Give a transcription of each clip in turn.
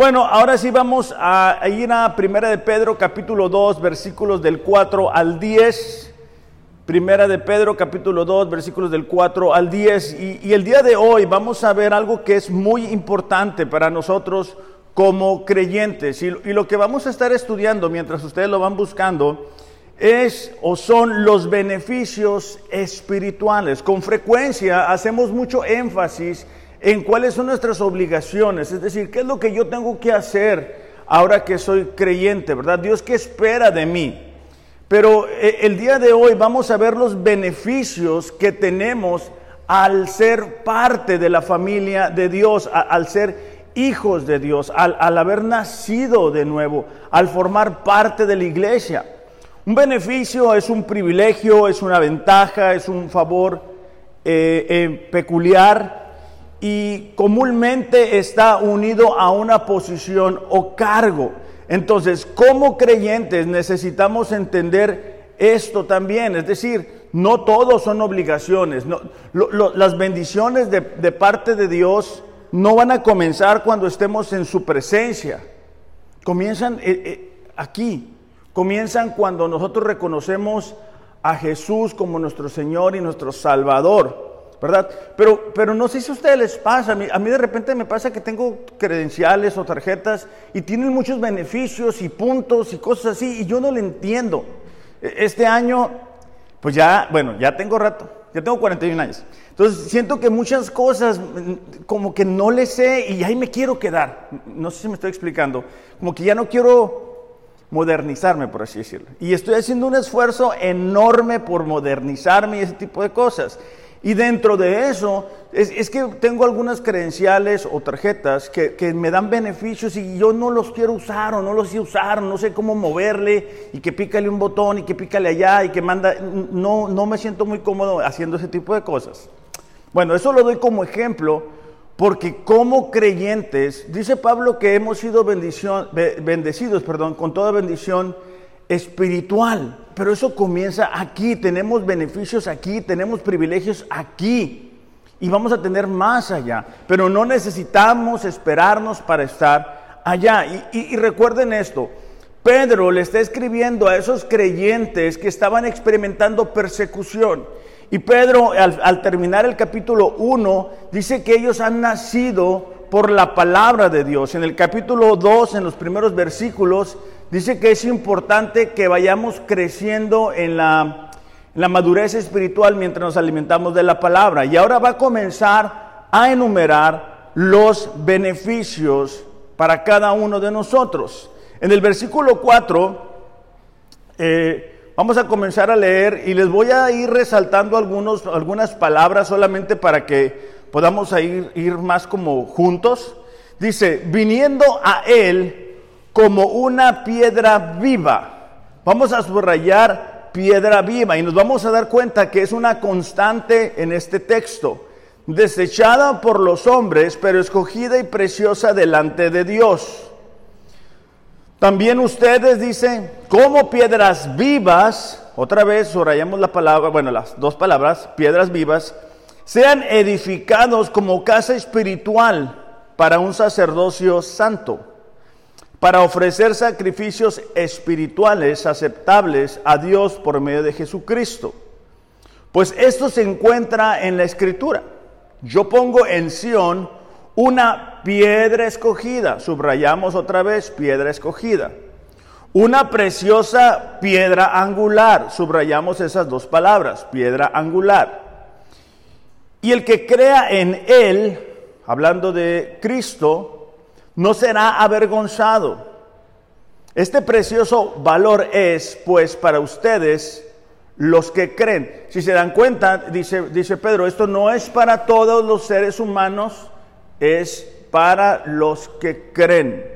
Bueno, ahora sí vamos a, ir a Primera de Pedro capítulo 2, versículos del 4 al 10. Primera de Pedro capítulo 2, versículos del 4 al 10. Y, el día de hoy vamos a ver algo que es muy importante para nosotros como creyentes. Y, y lo que vamos a estar estudiando mientras ustedes lo van buscando es o son los beneficios espirituales. Con frecuencia hacemos mucho énfasis en cuáles son nuestras obligaciones, es decir, qué es lo que yo tengo que hacer ahora que soy creyente, ¿verdad? Dios, ¿qué espera de mí? Pero eh, el día de hoy vamos a ver los beneficios que tenemos al ser parte de la familia de Dios, al ser hijos de Dios, al, haber nacido de nuevo, al formar parte de la iglesia. Un beneficio es un privilegio, es una ventaja, es un favor eh, eh, peculiar y comúnmente está unido a una posición o cargo. Entonces, como creyentes necesitamos entender esto también, es decir, no todos son obligaciones, las bendiciones de, parte de Dios no van a comenzar cuando estemos en su presencia, comienzan eh, eh, aquí, comienzan cuando nosotros reconocemos a Jesús como nuestro Señor y nuestro Salvador. ¿Verdad? Pero, pero no sé si a ustedes les pasa, a mí, a mí de repente me pasa que tengo credenciales o tarjetas y tienen muchos beneficios y puntos y cosas así y yo no lo entiendo. E, este año, pues ya, bueno, ya tengo rato, ya tengo 41 años. Entonces siento que muchas cosas mm, como que no le sé y ahí me quiero quedar. No sé si me estoy explicando. Como que ya no quiero modernizarme, por así decirlo. Y estoy haciendo un esfuerzo enorme por modernizarme y ese tipo de cosas. Y dentro de eso, es, que tengo algunas credenciales o tarjetas que, me dan beneficios y yo no los quiero usar o no los sé usar, no sé cómo moverle y que pícale un botón y que pícale allá y que manda. No, no me siento muy cómodo haciendo ese tipo de cosas. Bueno, eso lo doy como ejemplo porque como creyentes, dice Pablo que hemos sido bendición, bendecidos perdón, con toda bendición espiritual. Pero eso comienza aquí, tenemos beneficios aquí, tenemos privilegios aquí y vamos a tener más allá. Pero no necesitamos esperarnos para estar allá. Y, recuerden esto, Pedro le está escribiendo a esos creyentes que estaban experimentando persecución. Y Pedro, al, al, terminar el capítulo 1, dice que ellos han nacido por la palabra de Dios. En el capítulo 2, en los primeros versículos, dice que es importante que vayamos creciendo en la, madurez espiritual mientras nos alimentamos de la palabra. Y ahora va a comenzar a enumerar los beneficios para cada uno de nosotros. En el versículo 4, eh, vamos a comenzar a leer y les voy a ir resaltando algunos, algunas palabras solamente para que podamos ir, ir más como juntos. Dice, viniendo a Él, como una piedra viva. Vamos a subrayar piedra viva y nos vamos a dar cuenta que es una constante en este texto. Desechada por los hombres, pero escogida y preciosa delante de Dios. También ustedes dicen, como piedras vivas, otra vez subrayamos la palabra, bueno, las dos palabras, piedras vivas, sean edificados como casa espiritual para un sacerdocio santo para ofrecer sacrificios espirituales aceptables a Dios por medio de Jesucristo. Pues esto se encuentra en la Escritura. Yo pongo en Sión una piedra escogida, subrayamos otra vez, piedra escogida. Una preciosa piedra angular, subrayamos esas dos palabras, piedra angular. Y el que crea en Él, hablando de Cristo, no será avergonzado. Este precioso valor es, pues, para ustedes los que creen. Si se dan cuenta, dice, dice Pedro, esto no es para todos los seres humanos, es para los que creen.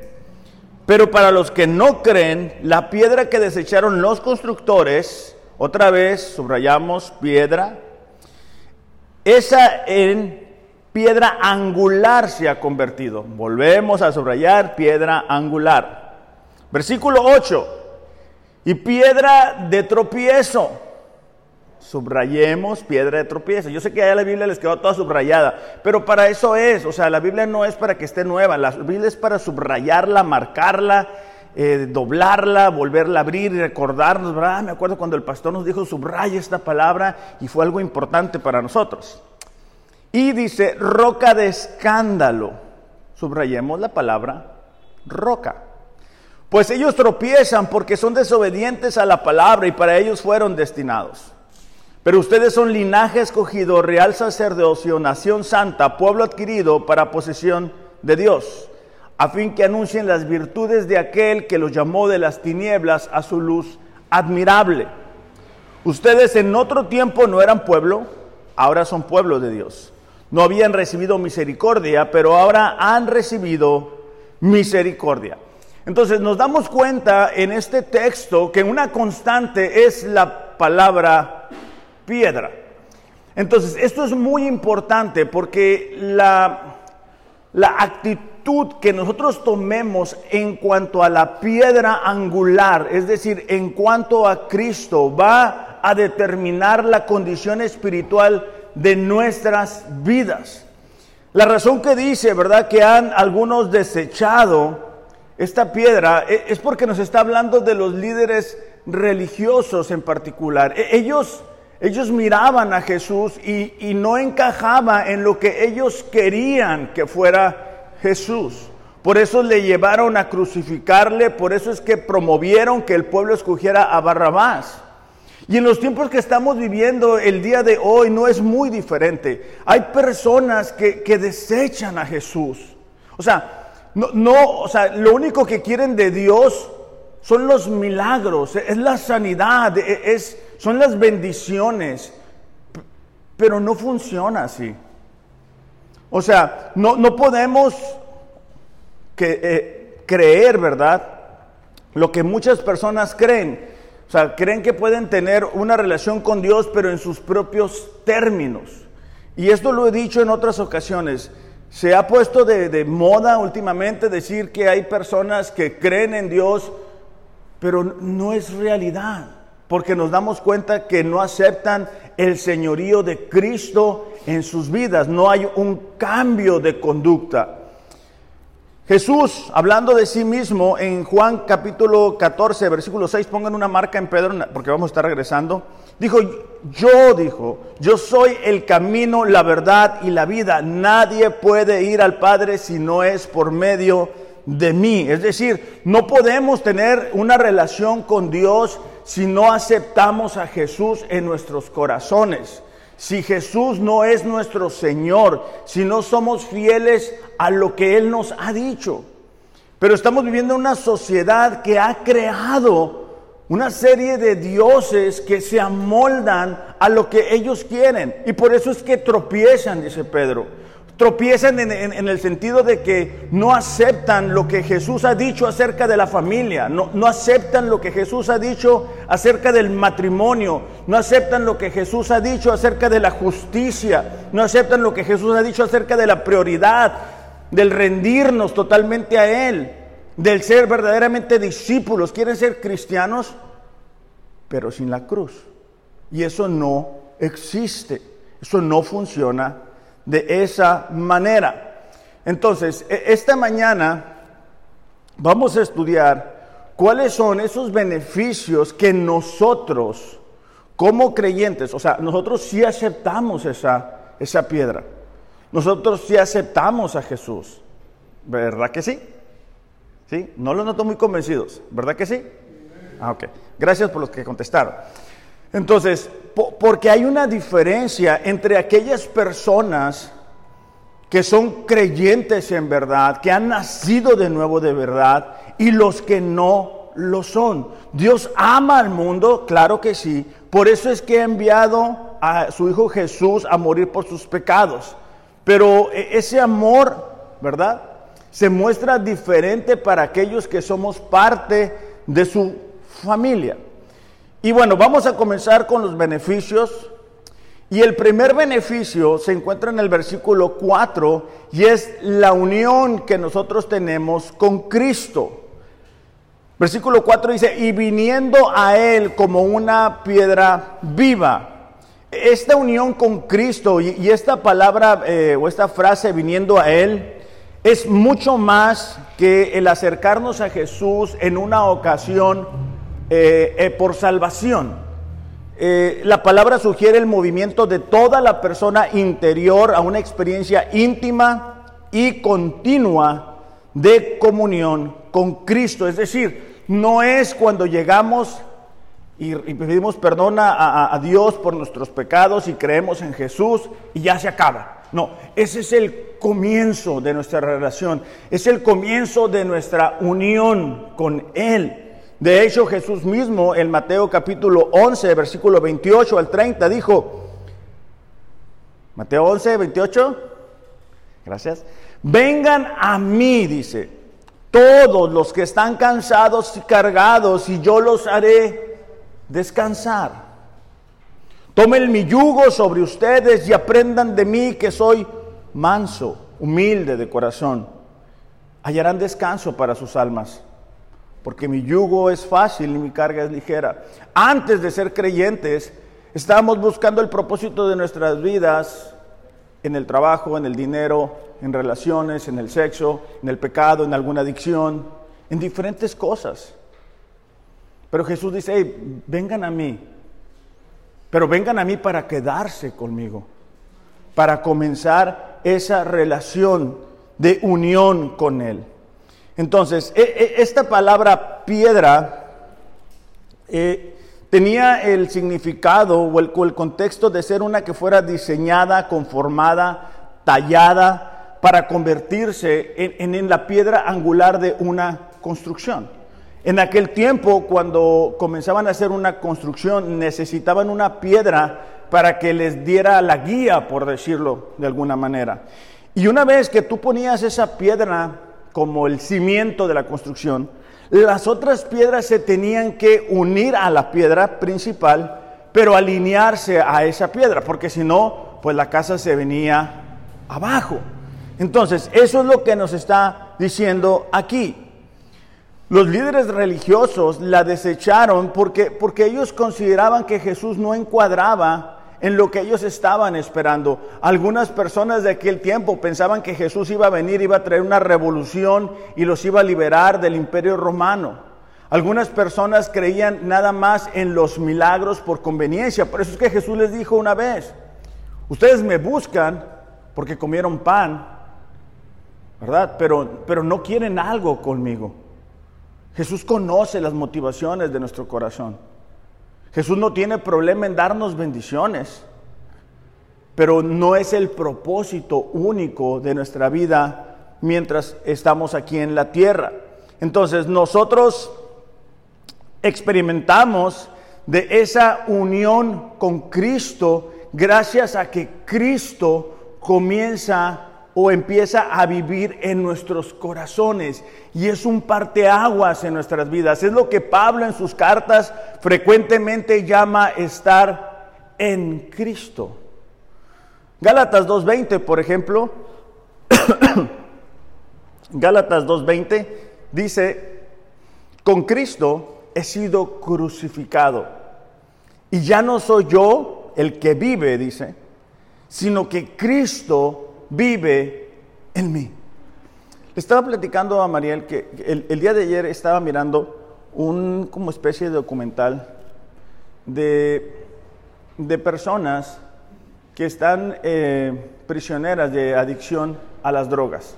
Pero para los que no creen, la piedra que desecharon los constructores, otra vez subrayamos piedra, esa en piedra angular se ha convertido. Volvemos a subrayar piedra angular. Versículo 8. Y piedra de tropiezo. subrayemos piedra de tropiezo. Yo sé que allá la Biblia les quedó toda subrayada, pero para eso es, o sea, la Biblia no es para que esté nueva, la Biblia es para subrayarla, marcarla, eh, doblarla, volverla a abrir y recordarnos. Me acuerdo cuando el pastor nos dijo subraya esta palabra y fue algo importante para nosotros. Y dice, roca de escándalo. Subrayemos la palabra roca. Pues ellos tropiezan porque son desobedientes a la palabra y para ellos fueron destinados. Pero ustedes son linaje escogido, real sacerdocio, nación santa, pueblo adquirido para posesión de Dios, a fin que anuncien las virtudes de aquel que los llamó de las tinieblas a su luz admirable. Ustedes en otro tiempo no eran pueblo, ahora son pueblo de Dios. No habían recibido misericordia, pero ahora han recibido misericordia. Entonces nos damos cuenta en este texto que una constante es la palabra piedra. Entonces esto es muy importante porque la, la actitud que nosotros tomemos en cuanto a la piedra angular, es decir, en cuanto a Cristo, va a determinar la condición espiritual de nuestras vidas. La razón que dice, ¿verdad?, que han algunos desechado esta piedra e, es porque nos está hablando de los líderes religiosos en particular. E, ellos, ellos miraban a Jesús y, y no encajaba en lo que ellos querían que fuera Jesús. Por eso le llevaron a crucificarle, por eso es que promovieron que el pueblo escogiera a Barrabás. Y en los tiempos que estamos viviendo el día de hoy no es muy diferente. Hay personas que, que desechan a Jesús. O sea, no, no, o sea, lo único que quieren de Dios son los milagros, es la sanidad, e, es, son las bendiciones, pero no funciona así. O sea, no, no podemos que, eh, creer, ¿verdad? Lo que muchas personas creen. O sea, creen que pueden tener una relación con Dios, pero en sus propios términos. Y esto lo he dicho en otras ocasiones. Se ha puesto de, moda últimamente decir que hay personas que creen en Dios, pero no es realidad, porque nos damos cuenta que no aceptan el señorío de Cristo en sus vidas, no hay un cambio de conducta. Jesús, hablando de sí mismo en Juan capítulo 14, versículo 6, pongan una marca en Pedro porque vamos a estar regresando. Dijo, yo dijo, yo soy el camino, la verdad y la vida. Nadie puede ir al Padre si no es por medio de mí. Es decir, no podemos tener una relación con Dios si no aceptamos a Jesús en nuestros corazones si Jesús no es nuestro Señor, si no somos fieles a lo que Él nos ha dicho. Pero estamos viviendo una sociedad que ha creado una serie de dioses que se amoldan a lo que ellos quieren. Y por eso es que tropiezan, dice Pedro. Tropiezan en, el sentido de que no aceptan lo que Jesús ha dicho acerca de la familia, no, no aceptan lo que Jesús ha dicho acerca del matrimonio, no aceptan lo que Jesús ha dicho acerca de la justicia, no aceptan lo que Jesús ha dicho acerca de la prioridad, del rendirnos totalmente a Él, del ser verdaderamente discípulos. Quieren ser cristianos, pero sin la cruz. Y eso no existe, eso no funciona de esa manera. Entonces, e, esta mañana vamos a estudiar cuáles son esos beneficios que nosotros, como creyentes, o sea, nosotros sí aceptamos esa, esa piedra. Nosotros sí aceptamos a Jesús. ¿Verdad que sí? ¿Sí? No los noto muy convencidos. ¿Verdad que sí? Ah, ok. Gracias por los que contestaron. Entonces, porque hay una diferencia entre aquellas personas que son creyentes en verdad, que han nacido de nuevo de verdad, y los que no lo son. Dios ama al mundo, claro que sí. Por eso es que ha enviado a su Hijo Jesús a morir por sus pecados. Pero e, ese amor, ¿verdad? Se muestra diferente para aquellos que somos parte de su familia. Y bueno, vamos a comenzar con los beneficios. Y el primer beneficio se encuentra en el versículo 4 y es la unión que nosotros tenemos con Cristo. Versículo 4 dice, y viniendo a Él como una piedra viva. esta unión con Cristo y, esta palabra eh, o esta frase viniendo a Él es mucho más que el acercarnos a Jesús en una ocasión eh, eh, por salvación. la palabra sugiere el movimiento de toda la persona interior a una experiencia íntima y continua de comunión con Cristo. Es decir, no es cuando llegamos y, pedimos perdón a, Dios por nuestros pecados y creemos en Jesús y ya se acaba. No, ese es el comienzo de nuestra relación, es el comienzo de nuestra unión con Él. De hecho, Jesús mismo en Mateo capítulo 11, versículo 28 al 30 dijo, Mateo 11, 28, gracias, vengan a mí, dice, todos los que están cansados y cargados, y yo los haré descansar. Tomen mi yugo sobre ustedes y aprendan de mí que soy manso, humilde de corazón. Hallarán descanso para sus almas, porque mi yugo es fácil y mi carga es ligera. Antes de ser creyentes, estábamos buscando el propósito de nuestras vidas en el trabajo, en el dinero, en relaciones, en el sexo, en el pecado, en alguna adicción, en diferentes cosas. Pero Jesús dice, vengan a mí, pero vengan a mí para quedarse conmigo, para comenzar esa relación de unión con Él. Entonces, e, e, esta palabra piedra eh, tenía el significado o el, contexto de ser una que fuera diseñada, conformada, tallada para convertirse en la piedra angular de una construcción. En aquel tiempo, cuando comenzaban a hacer una construcción, necesitaban una piedra para que les diera la guía, por decirlo de alguna manera. Y una vez que tú ponías esa piedra como el cimiento de la construcción, las otras piedras se tenían que unir a la piedra principal, pero alinearse a esa piedra, porque si no, pues la casa se venía abajo. Entonces, eso es lo que nos está diciendo aquí. Los líderes religiosos la desecharon porque, porque ellos consideraban que Jesús no encuadraba en lo que ellos estaban esperando. Algunas personas de aquel tiempo pensaban que Jesús iba a venir, iba a traer una revolución y los iba a liberar del imperio romano. Algunas personas creían nada más en los milagros por conveniencia. Por eso es que Jesús les dijo una vez, ustedes me buscan porque comieron pan, ¿verdad? Pero, pero no quieren algo conmigo. Jesús conoce las motivaciones de nuestro corazón. Jesús no tiene problema en darnos bendiciones, pero no es el propósito único de nuestra vida mientras estamos aquí en la tierra. Entonces nosotros experimentamos de esa unión con Cristo gracias a que Cristo comienza o empieza a vivir en nuestros corazones y es un parteaguas en nuestras vidas. Es lo que Pablo en sus cartas frecuentemente llama estar en Cristo. Gálatas 2.20, por ejemplo, Gálatas 2.20 dice, con Cristo he sido crucificado y ya no soy yo el que vive, dice, sino que Cristo vive en mí. Le estaba platicando a Mariel que el, día de ayer estaba mirando un como especie de documental de, de personas que están eh, prisioneras de adicción a las drogas.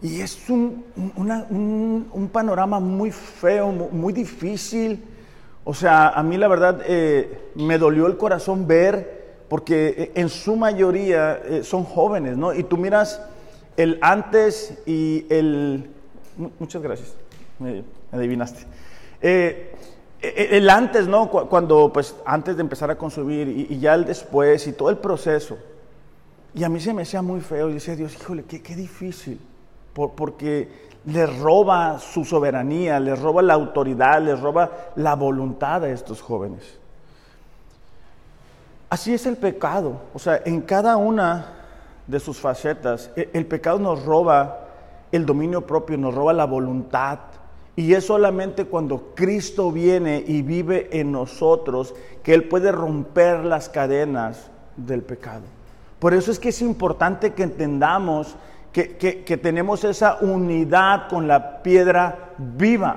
Y es un, un, panorama muy feo, muy, difícil. O sea, a mí la verdad eh, me dolió el corazón ver porque eh, en su mayoría eh, son jóvenes, ¿no? Y tú miras el antes y el... Muchas gracias, me adivinaste. Eh, el antes, ¿no? Cuando, pues, antes de empezar a consumir y, ya el después y todo el proceso. Y a mí se me hacía muy feo y decía, Dios, híjole, qué, qué difícil. porque les roba su soberanía, les roba la autoridad, les roba la voluntad a estos jóvenes. Así es el pecado. O sea, en cada una de sus facetas, e, el pecado nos roba el dominio propio, nos roba la voluntad Y es solamente cuando Cristo viene y vive en nosotros que Él puede romper las cadenas del pecado. Por eso es que es importante que entendamos que, tenemos esa unidad con la piedra viva.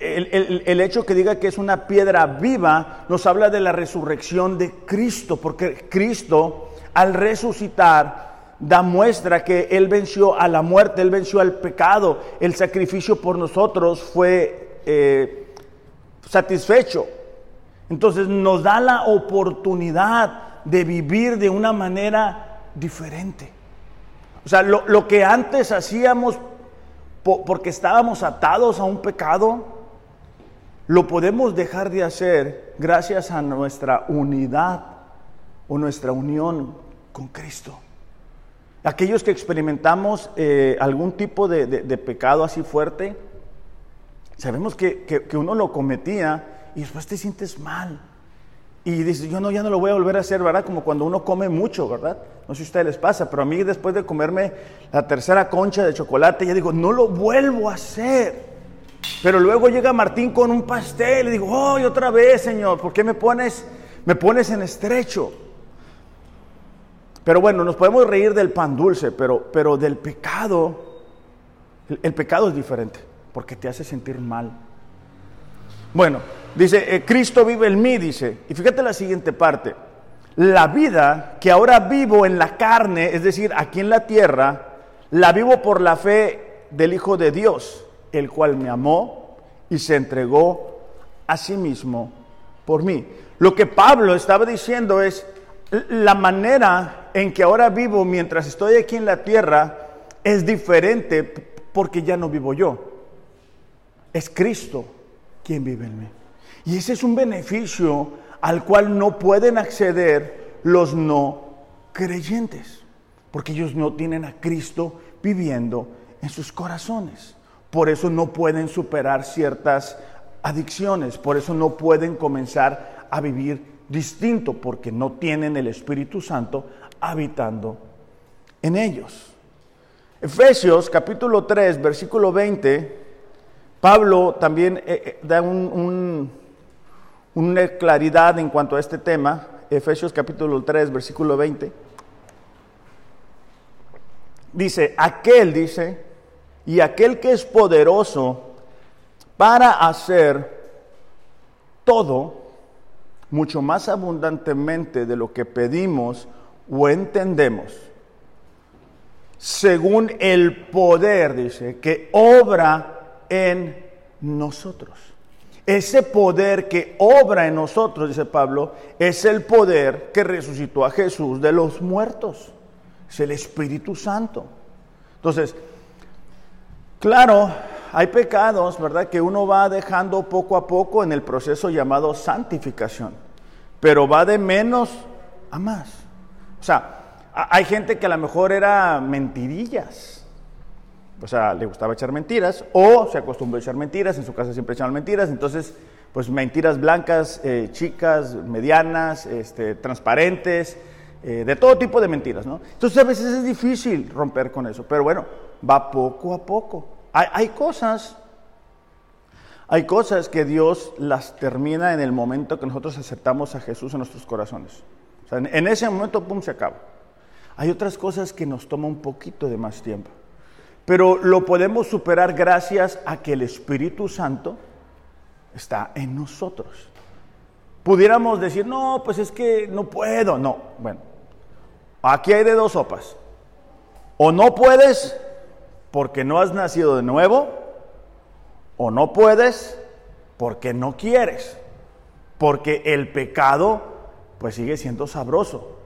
El, el, hecho que diga que es una piedra viva nos habla de la resurrección de Cristo, porque Cristo al resucitar da muestra que Él venció a la muerte, Él venció al pecado, el sacrificio por nosotros fue eh, satisfecho. Entonces nos da la oportunidad de vivir de una manera diferente. O sea, lo, que antes hacíamos porque estábamos atados a un pecado, lo podemos dejar de hacer gracias a nuestra unidad o nuestra unión con Cristo. Aquellos que experimentamos eh, algún tipo de, pecado así fuerte, sabemos que, que, uno lo cometía y después te sientes mal. Y dices, yo no, ya no lo voy a volver a hacer, ¿verdad? Como cuando uno come mucho, ¿verdad? No sé si a ustedes les pasa, pero a mí después de comerme la tercera concha de chocolate, ya digo, no lo vuelvo a hacer. Pero luego llega Martín con un pastel y digo, oh, otra vez, Señor, ¿por qué me pones, me pones en estrecho? Pero bueno, nos podemos reír del pan dulce, pero, pero del pecado, el, pecado es diferente, porque te hace sentir mal. Bueno, dice, eh, Cristo vive en mí, dice, y fíjate la siguiente parte, la vida que ahora vivo en la carne, es decir, aquí en la tierra, la vivo por la fe del Hijo de Dios, el cual me amó y se entregó a sí mismo por mí. Lo que Pablo estaba diciendo es, la manera en que ahora vivo mientras estoy aquí en la tierra es diferente porque ya no vivo yo. Es Cristo quien vive en mí. Y ese es un beneficio al cual no pueden acceder los no creyentes, porque ellos no tienen a Cristo viviendo en sus corazones. Por eso no pueden superar ciertas adicciones, por eso no pueden comenzar a vivir distinto porque no tienen el Espíritu Santo habitando en ellos. Efesios capítulo 3, versículo 20, Pablo también eh, eh, da una claridad en cuanto a este tema. Efesios capítulo 3, versículo 20. Dice, aquel, dice, y aquel que es poderoso para hacer todo mucho más abundantemente de lo que pedimos o entendemos, según el poder, dice, que obra en nosotros. Ese poder que obra en nosotros, dice Pablo, es el poder que resucitó a Jesús de los muertos. Es el Espíritu Santo. Entonces, claro, hay pecados, ¿verdad?, que uno va dejando poco a poco en el proceso llamado santificación, pero va de menos a más. O sea, hay gente que a lo mejor era mentirillas, o sea, le gustaba echar mentiras, o se acostumbró a echar mentiras, en su casa siempre echaban mentiras, entonces, pues mentiras blancas, eh, chicas, medianas, este, transparentes, eh, de todo tipo de mentiras, ¿no? Entonces a veces es difícil romper con eso, pero bueno, va poco a poco. Hay, cosas, hay cosas que Dios las termina en el momento que nosotros aceptamos a Jesús en nuestros corazones. Sea, en, ese momento, pum, se acaba. Hay otras cosas que nos toma un poquito de más tiempo. Pero lo podemos superar gracias a que el Espíritu Santo está en nosotros. Pudiéramos decir, no, pues es que no puedo. No, bueno, aquí hay de dos sopas. O no puedes porque no has nacido de nuevo o no puedes porque no quieres. Porque el pecado pues sigue siendo sabroso.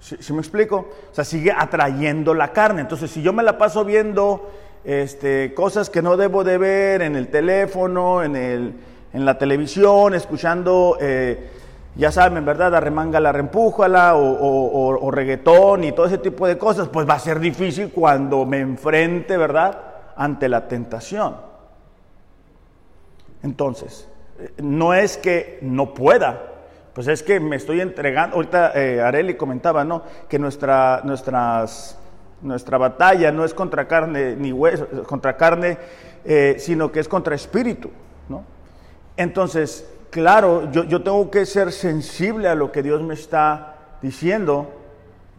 ¿Sí, me explico? O sea, sigue atrayendo la carne. Entonces, si yo me la paso viendo este, cosas que no debo de ver en el teléfono, en, el, en la televisión, escuchando eh, ya saben, ¿verdad? Arremángala, reempújala, o, o, o, reggaetón y todo ese tipo de cosas, pues va a ser difícil cuando me enfrente, ¿verdad? Ante la tentación. Entonces, no es que no pueda, pues es que me estoy entregando, ahorita eh, Areli comentaba, ¿no? Que nuestra, nuestras, nuestra batalla no es contra carne ni hueso, contra carne eh, sino que es contra espíritu. ¿no? Entonces, claro, yo, yo, tengo que ser sensible a lo que Dios me está diciendo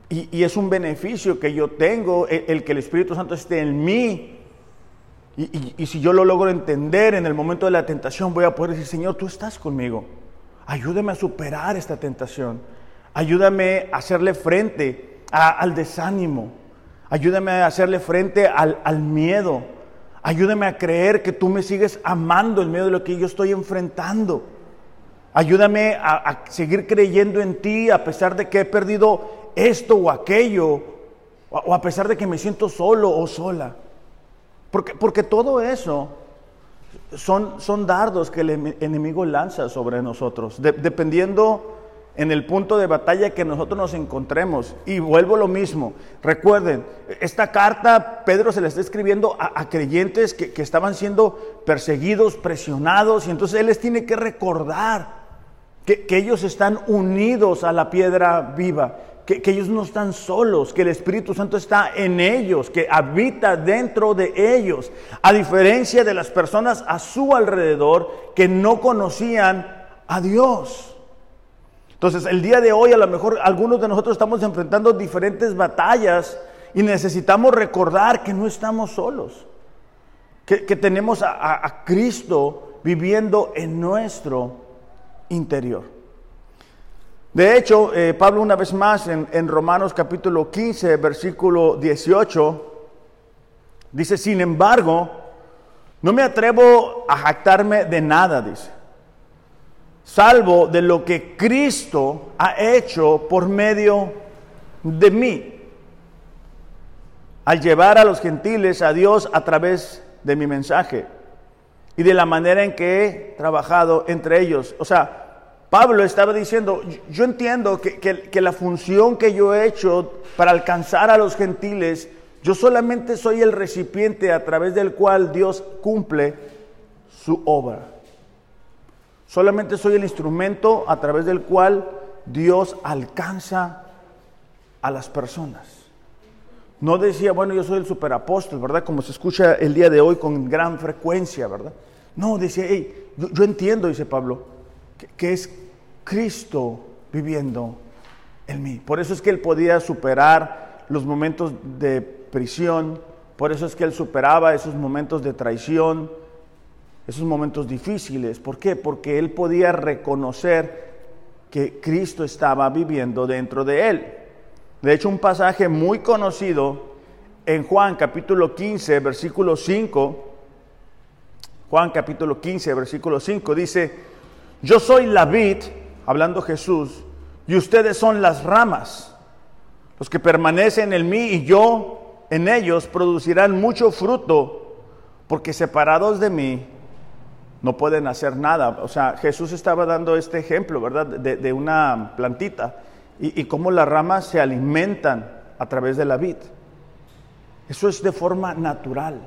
y, y es un beneficio que yo tengo el, que el Espíritu Santo esté en mí. Y, y, si yo lo logro entender en el momento de la tentación, voy a poder decir, Señor, tú estás conmigo. Ayúdame a superar esta tentación. Ayúdame a hacerle frente al desánimo. Ayúdame a hacerle frente al, al miedo. Ayúdame a creer que tú me sigues amando en medio de lo que yo estoy enfrentando. Ayúdame a, a, seguir creyendo en ti a pesar de que he perdido esto o aquello, o, a pesar de que me siento solo o sola. Porque, porque todo eso son, son, dardos que el enemigo lanza sobre nosotros, de, dependiendo en el punto de batalla que nosotros nos encontremos. Y vuelvo lo mismo. Recuerden, esta carta Pedro se la está escribiendo a, a creyentes que, que, estaban siendo perseguidos, presionados, y entonces él les tiene que recordar que, ellos están unidos a la piedra viva, que, que, ellos no están solos, que el Espíritu Santo está en ellos, que habita dentro de ellos, a diferencia de las personas a su alrededor que no conocían a Dios. Entonces, el día de hoy a lo mejor algunos de nosotros estamos enfrentando diferentes batallas y necesitamos recordar que no estamos solos, que, que tenemos a, a, a Cristo viviendo en nuestro interior. De hecho, eh, Pablo una vez más en, en, Romanos capítulo 15, versículo 18, dice, sin embargo, no me atrevo a jactarme de nada, dice, salvo de lo que Cristo ha hecho por medio de mí, al llevar a los gentiles a Dios a través de mi mensaje y de la manera en que he trabajado entre ellos. O sea, Pablo estaba diciendo, yo entiendo que, que, la función que yo he hecho para alcanzar a los gentiles, yo solamente soy el recipiente a través del cual Dios cumple su obra. Solamente soy el instrumento a través del cual Dios alcanza a las personas. No decía, bueno, yo soy el superapóstol, ¿verdad? Como se escucha el día de hoy con gran frecuencia, ¿verdad? No, decía, hey, yo, entiendo, dice Pablo, que, que es Cristo viviendo en mí. Por eso es que él podía superar los momentos de prisión, por eso es que él superaba esos momentos de traición, esos momentos difíciles. ¿Por qué? Porque él podía reconocer que Cristo estaba viviendo dentro de él. De hecho, un pasaje muy conocido en Juan capítulo 15, versículo 5, Juan capítulo 15, versículo 5 dice, yo soy la vid, hablando Jesús, y ustedes son las ramas. Los que permanecen en mí y yo en ellos producirán mucho fruto, porque separados de mí no pueden hacer nada. O sea, Jesús estaba dando este ejemplo, ¿verdad? De, de una plantita y, cómo las ramas se alimentan a través de la vid. Eso es de forma natural.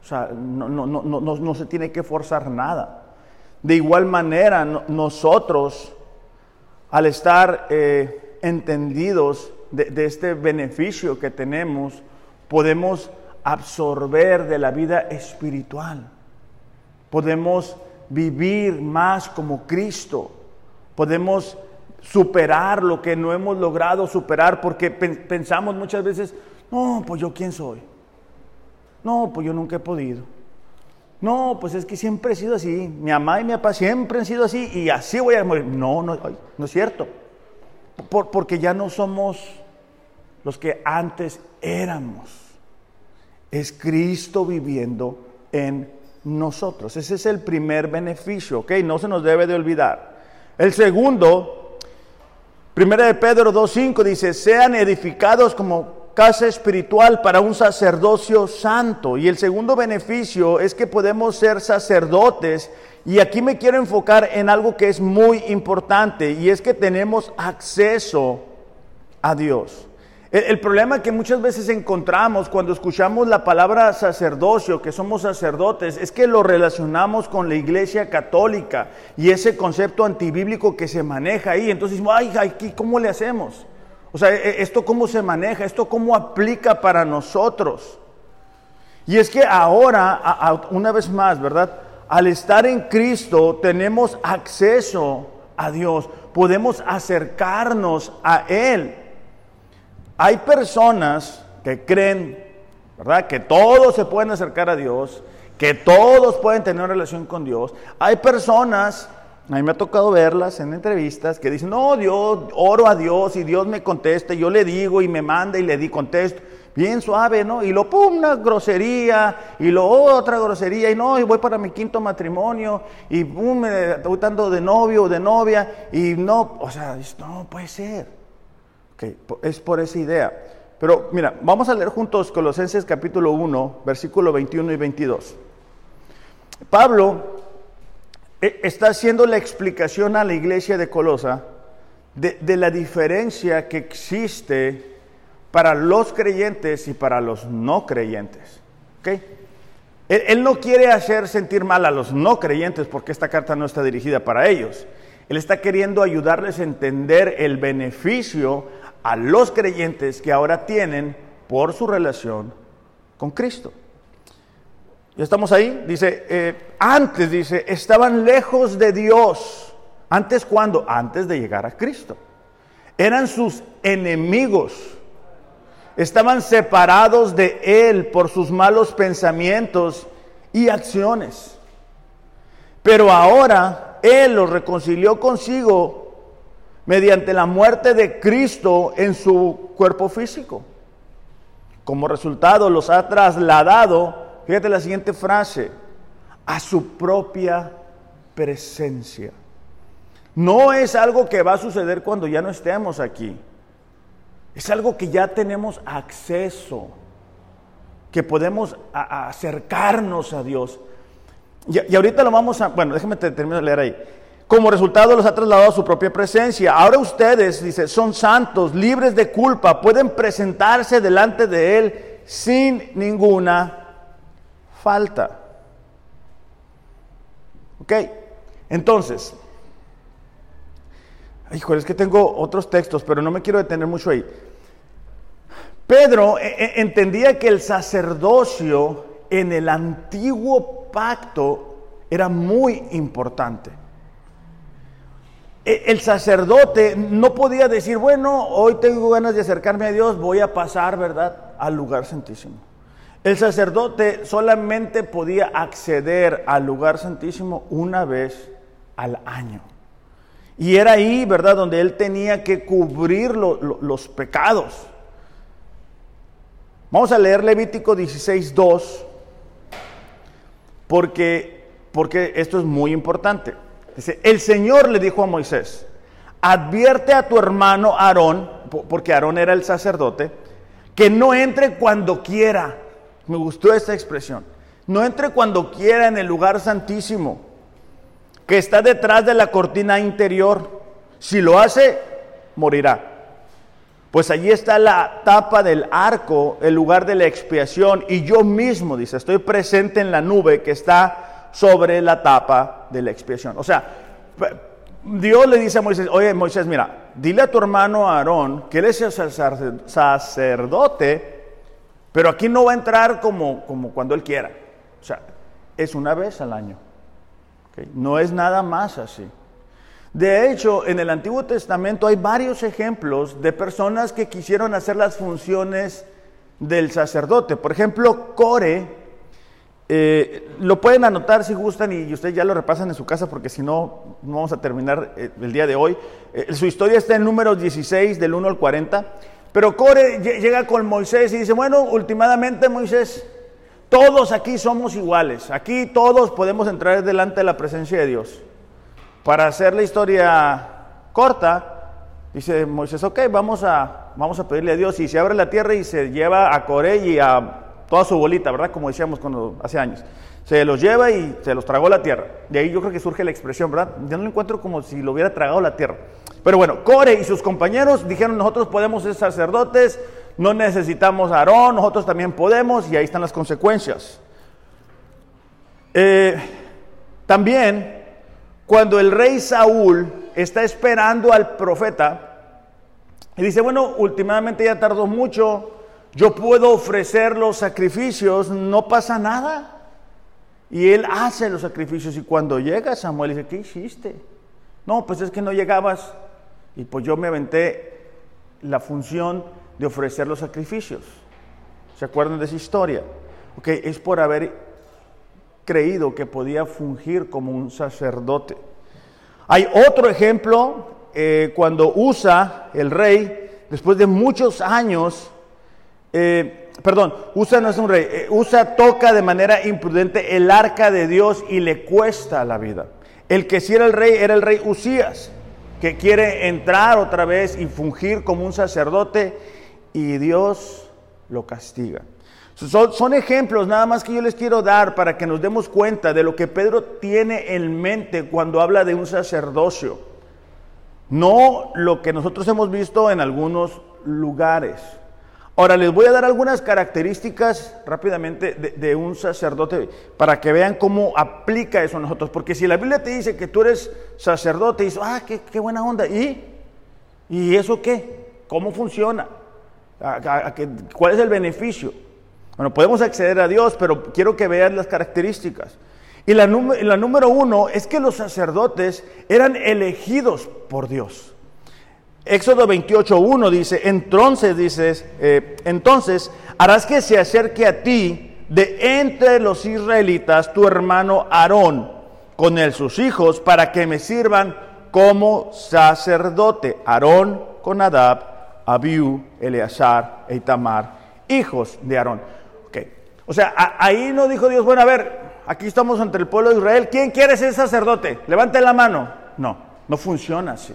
O sea, no, no, no, no, no se tiene que forzar nada. De igual manera, nosotros, al estar eh, entendidos de, de este beneficio que tenemos, podemos absorber de la vida espiritual. Podemos vivir más como Cristo. Podemos superar lo que no hemos logrado superar porque pensamos muchas veces, no, pues yo quién soy. No, pues yo nunca he podido. No, pues es que siempre he sido así. Mi mamá y mi papá siempre han sido así y así voy a morir. No, no, no es cierto. Por, porque ya no somos los que antes éramos. Es Cristo viviendo en nosotros. Ese es el primer beneficio, ¿ok? No se nos debe de olvidar. El segundo, primera de Pedro 2.5 dice, sean edificados como casa espiritual para un sacerdocio santo. Y el segundo beneficio es que podemos ser sacerdotes. Y aquí me quiero enfocar en algo que es muy importante y es que tenemos acceso a Dios. El, problema que muchas veces encontramos cuando escuchamos la palabra sacerdocio, que somos sacerdotes, es que lo relacionamos con la iglesia católica y ese concepto antibíblico que se maneja ahí. Entonces, ay, ay, ¿cómo le hacemos? O sea, ¿esto cómo se maneja? ¿Esto cómo aplica para nosotros? Y es que ahora, una vez más, ¿verdad? Al estar en Cristo tenemos acceso a Dios, podemos acercarnos a Él. Hay personas que creen, ¿verdad? Que todos se pueden acercar a Dios, que todos pueden tener una relación con Dios. Hay personas, a mí me ha tocado verlas en entrevistas, que dicen, no, Dios, oro a Dios y Dios me contesta, yo le digo y me manda y le di contesto bien suave, ¿no? Y lo pum, una grosería, y lo otra grosería, y no, y voy para mi quinto matrimonio, y pum, me estoy dando de novio o de novia, y no, o sea, no puede ser. Okay, es por esa idea. Pero mira, vamos a leer juntos Colosenses capítulo 1, versículo 21 y 22. Pablo eh, está haciendo la explicación a la iglesia de Colosa de, de la diferencia que existe para los creyentes y para los no creyentes. Él, no quiere hacer sentir mal a los no creyentes porque esta carta no está dirigida para ellos. Él está queriendo ayudarles a entender el beneficio a los creyentes que ahora tienen por su relación con Cristo. ¿Ya estamos ahí? Dice, eh, antes, dice, estaban lejos de Dios. ¿Antes cuándo? Antes de llegar a Cristo. Eran sus enemigos estaban separados de Él por sus malos pensamientos y acciones. Pero ahora Él los reconcilió consigo mediante la muerte de Cristo en su cuerpo físico. Como resultado los ha trasladado, fíjate la siguiente frase, a su propia presencia. No es algo que va a suceder cuando ya no estemos aquí. Es algo que ya tenemos acceso, que podemos acercarnos a Dios. Y, ahorita lo vamos a, bueno, déjeme terminar de leer ahí. Como resultado los ha trasladado a su propia presencia. Ahora ustedes, dice, son santos, libres de culpa, pueden presentarse delante de Él sin ninguna falta. ¿Ok? Entonces, híjole, es que tengo otros textos, pero no me quiero detener mucho ahí. Pedro eh, eh, entendía que el sacerdocio en el antiguo pacto era muy importante. E, el sacerdote no podía decir, bueno, hoy tengo ganas de acercarme a Dios, voy a pasar, ¿verdad?, al lugar santísimo. El sacerdote solamente podía acceder al lugar santísimo una vez al año. Y era ahí, ¿verdad?, donde él tenía que cubrir los pecados. Vamos a leer Levítico 16.2 porque, porque esto es muy importante. Dice, el Señor le dijo a Moisés, advierte a tu hermano Aarón, porque Aarón era el sacerdote, que no entre cuando quiera. Me gustó esta expresión. No entre cuando quiera en el lugar santísimo, que está detrás de la cortina interior. Si lo hace, morirá. Pues allí está la tapa del arco, el lugar de la expiación, y yo mismo, dice, estoy presente en la nube que está sobre la tapa de la expiación. O sea, Dios le dice a Moisés, oye Moisés, mira, dile a tu hermano Aarón que él es el sacerdote, pero aquí no va a entrar como, como cuando él quiera. O sea, es una vez al año. No es nada más así. De hecho, en el Antiguo Testamento hay varios ejemplos de personas que quisieron hacer las funciones del sacerdote. Por ejemplo, Core, eh, lo pueden anotar si gustan y ustedes ya lo repasan en su casa porque si no, no vamos a terminar eh, el día de hoy. Eh, su historia está en números 16 del 1 al 40. Pero Core llega con Moisés y dice, bueno, últimamente Moisés, todos aquí somos iguales, aquí todos podemos entrar delante de la presencia de Dios. Para hacer la historia corta, dice Moisés, ok, vamos a, vamos a pedirle a Dios y se abre la tierra y se lleva a Coré y a toda su bolita, ¿verdad? Como decíamos cuando, hace años. Se los lleva y se los tragó la tierra. De ahí yo creo que surge la expresión, ¿verdad? Yo no lo encuentro como si lo hubiera tragado la tierra. Pero bueno, Core y sus compañeros dijeron, nosotros podemos ser sacerdotes, no necesitamos a Aarón, nosotros también podemos, y ahí están las consecuencias. Eh, también cuando el rey Saúl está esperando al profeta y dice, bueno, últimamente ya tardó mucho, yo puedo ofrecer los sacrificios, no pasa nada. Y él hace los sacrificios y cuando llega Samuel dice, ¿qué hiciste? No, pues es que no llegabas. Y pues yo me aventé la función de ofrecer los sacrificios. ¿Se acuerdan de esa historia? Ok, es por haber creído que podía fungir como un sacerdote. Hay otro ejemplo eh, cuando usa el rey, después de muchos años, eh, perdón, Usa no es un rey, eh, Usa toca de manera imprudente el arca de Dios y le cuesta la vida. El que sí era el rey era el rey Usías, que quiere entrar otra vez y fungir como un sacerdote y Dios lo castiga. Son, son, ejemplos nada más que yo les quiero dar para que nos demos cuenta de lo que Pedro tiene en mente cuando habla de un sacerdocio. No lo que nosotros hemos visto en algunos lugares. Ahora les voy a dar algunas características rápidamente de, un sacerdote para que vean cómo aplica eso a nosotros. Porque si la Biblia te dice que tú eres sacerdote, y dices, ah, qué, buena onda. ¿Y? ¿Y eso qué? ¿Cómo funciona? ¿Cuál es el beneficio? Bueno, podemos acceder a Dios, pero quiero que vean las características. Y la, la número uno es que los sacerdotes eran elegidos por Dios. Éxodo 28.1 dice, entonces dices, eh, entonces harás que se acerque a ti de entre los israelitas tu hermano Aarón, con él sus hijos, para que me sirvan como sacerdote. Aarón con Adab, Abiú, Eleazar e Itamar, hijos de Aarón. Okay. O sea, ahí no dijo Dios, bueno, a ver, aquí estamos entre el pueblo de Israel, ¿quién quiere ser sacerdote? Levante la mano. No, no funciona así.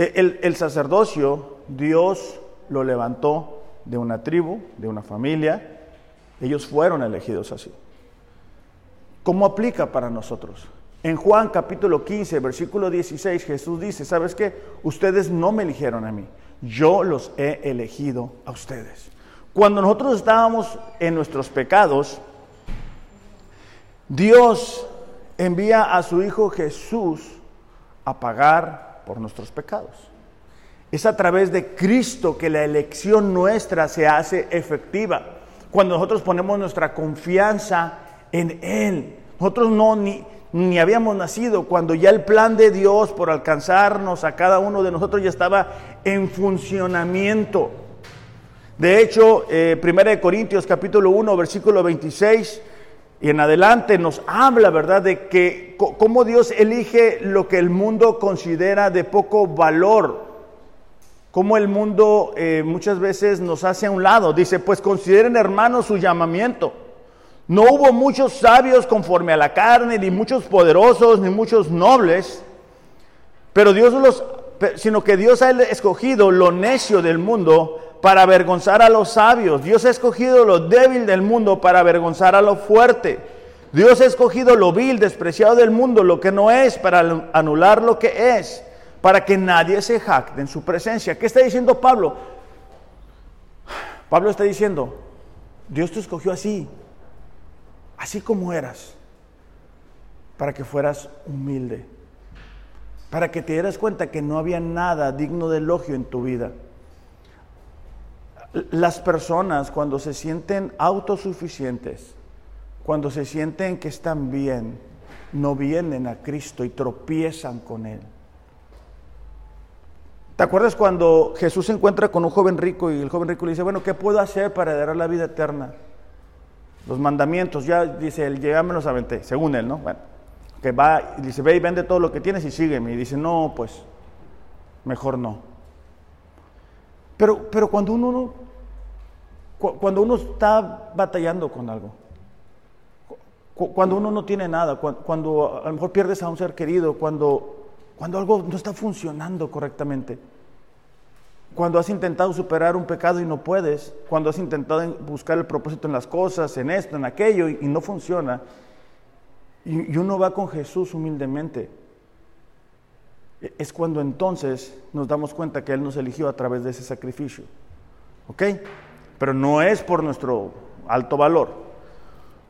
E, el, sacerdocio, Dios lo levantó de una tribu, de una familia. Ellos fueron elegidos así. ¿Cómo aplica para nosotros? En Juan capítulo 15, versículo 16, Jesús dice, ¿sabes qué? Ustedes no me eligieron a mí, yo los he elegido a ustedes. Cuando nosotros estábamos en nuestros pecados, Dios envía a su Hijo Jesús a pagar por nuestros pecados. Es a través de Cristo que la elección nuestra se hace efectiva. Cuando nosotros ponemos nuestra confianza en Él. Nosotros no ni, ni habíamos nacido cuando ya el plan de Dios por alcanzarnos a cada uno de nosotros ya estaba en funcionamiento. De hecho, eh, 1 Corintios capítulo 1, versículo 26 y en adelante nos habla, ¿verdad?, de que cómo Dios elige lo que el mundo considera de poco valor, cómo el mundo eh, muchas veces nos hace a un lado. Dice, pues consideren hermanos su llamamiento. No hubo muchos sabios conforme a la carne, ni muchos poderosos, ni muchos nobles, pero Dios los, sino que Dios ha escogido lo necio del mundo para avergonzar a los sabios. Dios ha escogido lo débil del mundo para avergonzar a lo fuerte. Dios ha escogido lo vil, despreciado del mundo, lo que no es, para anular lo que es, para que nadie se jacte en su presencia. ¿Qué está diciendo Pablo? Pablo está diciendo, Dios te escogió así, así como eras, para que fueras humilde, para que te dieras cuenta que no había nada digno de elogio en tu vida. Las personas cuando se sienten autosuficientes, cuando se sienten que están bien, no vienen a Cristo y tropiezan con Él. ¿Te acuerdas cuando Jesús se encuentra con un joven rico y el joven rico le dice, bueno, ¿qué puedo hacer para dar la vida eterna? Los mandamientos, ya dice él, ya me los según él, ¿no? Bueno, que va y dice, ve y vende todo lo que tienes y sígueme. Y dice, no, pues, mejor no. Pero, pero cuando uno cuando uno está batallando con algo, cuando uno no tiene nada, cuando a lo mejor pierdes a un ser querido, cuando, cuando algo no está funcionando correctamente, cuando has intentado superar un pecado y no puedes, cuando has intentado buscar el propósito en las cosas, en esto, en aquello, y, no funciona, y, y uno va con Jesús humildemente, es cuando entonces nos damos cuenta que Él nos eligió a través de ese sacrificio. ¿Ok? Pero no es por nuestro alto valor.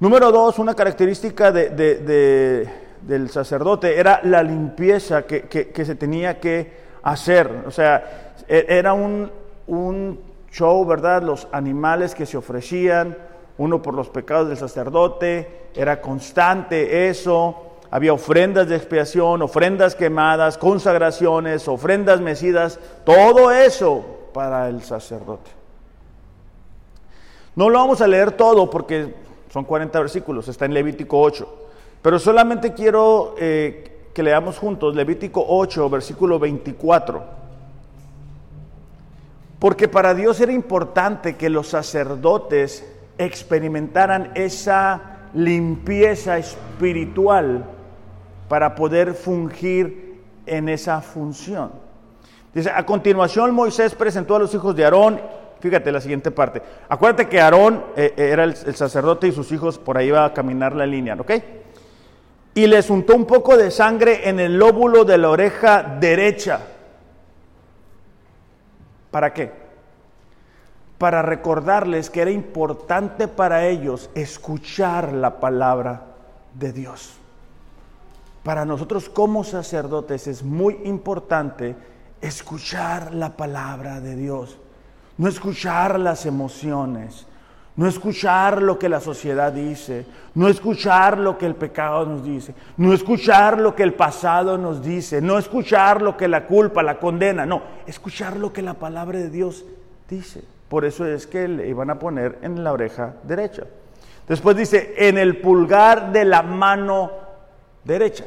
Número dos, una característica del sacerdote era la limpieza que, se tenía que hacer. O sea, e, era un, show, ¿verdad? Los animales que se ofrecían, uno por los pecados del sacerdote, era constante eso. Había ofrendas de expiación, ofrendas quemadas, consagraciones, ofrendas mecidas, todo eso para el sacerdote. No lo vamos a leer todo porque son 40 versículos, está en Levítico 8, pero solamente quiero eh, que leamos juntos Levítico 8, versículo 24. Porque para Dios era importante que los sacerdotes experimentaran esa limpieza espiritual para poder fungir en esa función. Dice, a continuación Moisés presentó a los hijos de Aarón, fíjate la siguiente parte, acuérdate que Aarón eh, eh, era el, sacerdote y sus hijos por ahí iba a caminar la línea, ¿ok? Y les untó un poco de sangre en el lóbulo de la oreja derecha ¿Para qué? Para recordarles que era importante para ellos escuchar la palabra de Dios. Para nosotros como sacerdotes es muy importante escuchar la palabra de Dios, no escuchar las emociones, no escuchar lo que la sociedad dice, no escuchar lo que el pecado nos dice, no escuchar lo que el pasado nos dice, no escuchar lo que la culpa, la condena, no, escuchar lo que la palabra de Dios dice. Por eso es que le iban a poner en la oreja derecha. Después dice, en el pulgar de la mano derecha.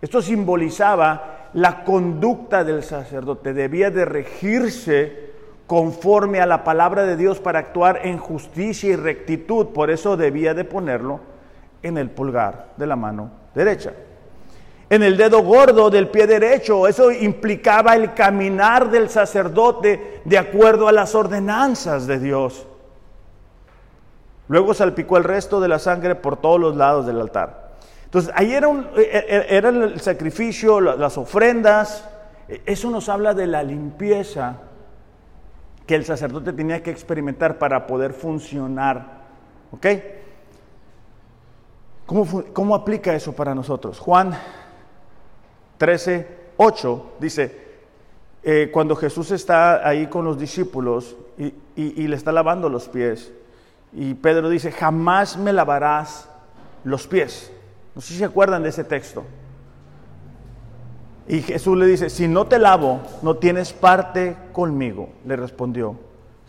Esto simbolizaba la conducta del sacerdote, debía de regirse conforme a la palabra de Dios para actuar en justicia y rectitud. Por eso debía de ponerlo en el pulgar de la mano derecha. En el dedo gordo del pie derecho, eso implicaba el caminar del sacerdote de acuerdo a las ordenanzas de Dios. Luego salpicó el resto de la sangre por todos los lados del altar. Entonces, ahí era, e, e, era el sacrificio, las ofrendas. Eso nos habla de la limpieza que el sacerdote tenía que experimentar para poder funcionar. ¿Ok? ¿Cómo, aplica eso para nosotros? Juan 13, 8 dice, eh, cuando Jesús está ahí con los discípulos y le está lavando los pies, y Pedro dice, jamás me lavarás los pies. No sé si se acuerdan de ese texto. Y Jesús le dice, si no te lavo, no tienes parte conmigo, le respondió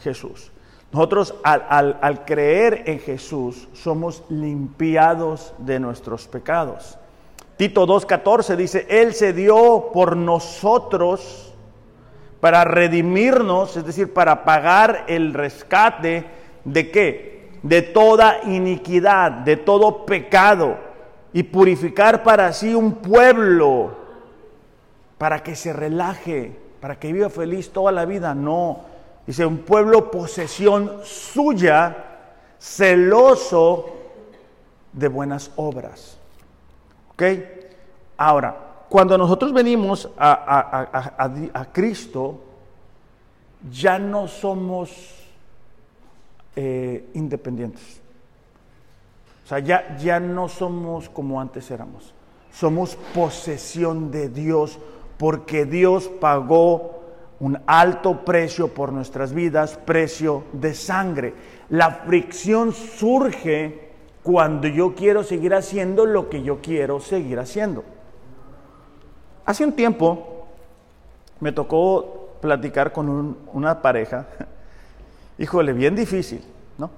Jesús. Nosotros al, creer en Jesús somos limpiados de nuestros pecados. Tito 2.14 dice, Él se dio por nosotros para redimirnos, es decir, para pagar el rescate de qué? De toda iniquidad, de todo pecado y purificar para sí un pueblo para que se relaje, para que viva feliz toda la vida. No, dice un pueblo posesión suya, celoso de buenas obras. ¿Ok? Ahora, cuando nosotros venimos a, Cristo, ya no somos eh, independientes. O sea, ya, ya no somos como antes éramos. Somos posesión de Dios porque Dios pagó un alto precio por nuestras vidas, precio de sangre. La fricción surge cuando yo quiero seguir haciendo lo que yo quiero seguir haciendo. Hace un tiempo me tocó platicar con una pareja, híjole, bien difícil, ¿no?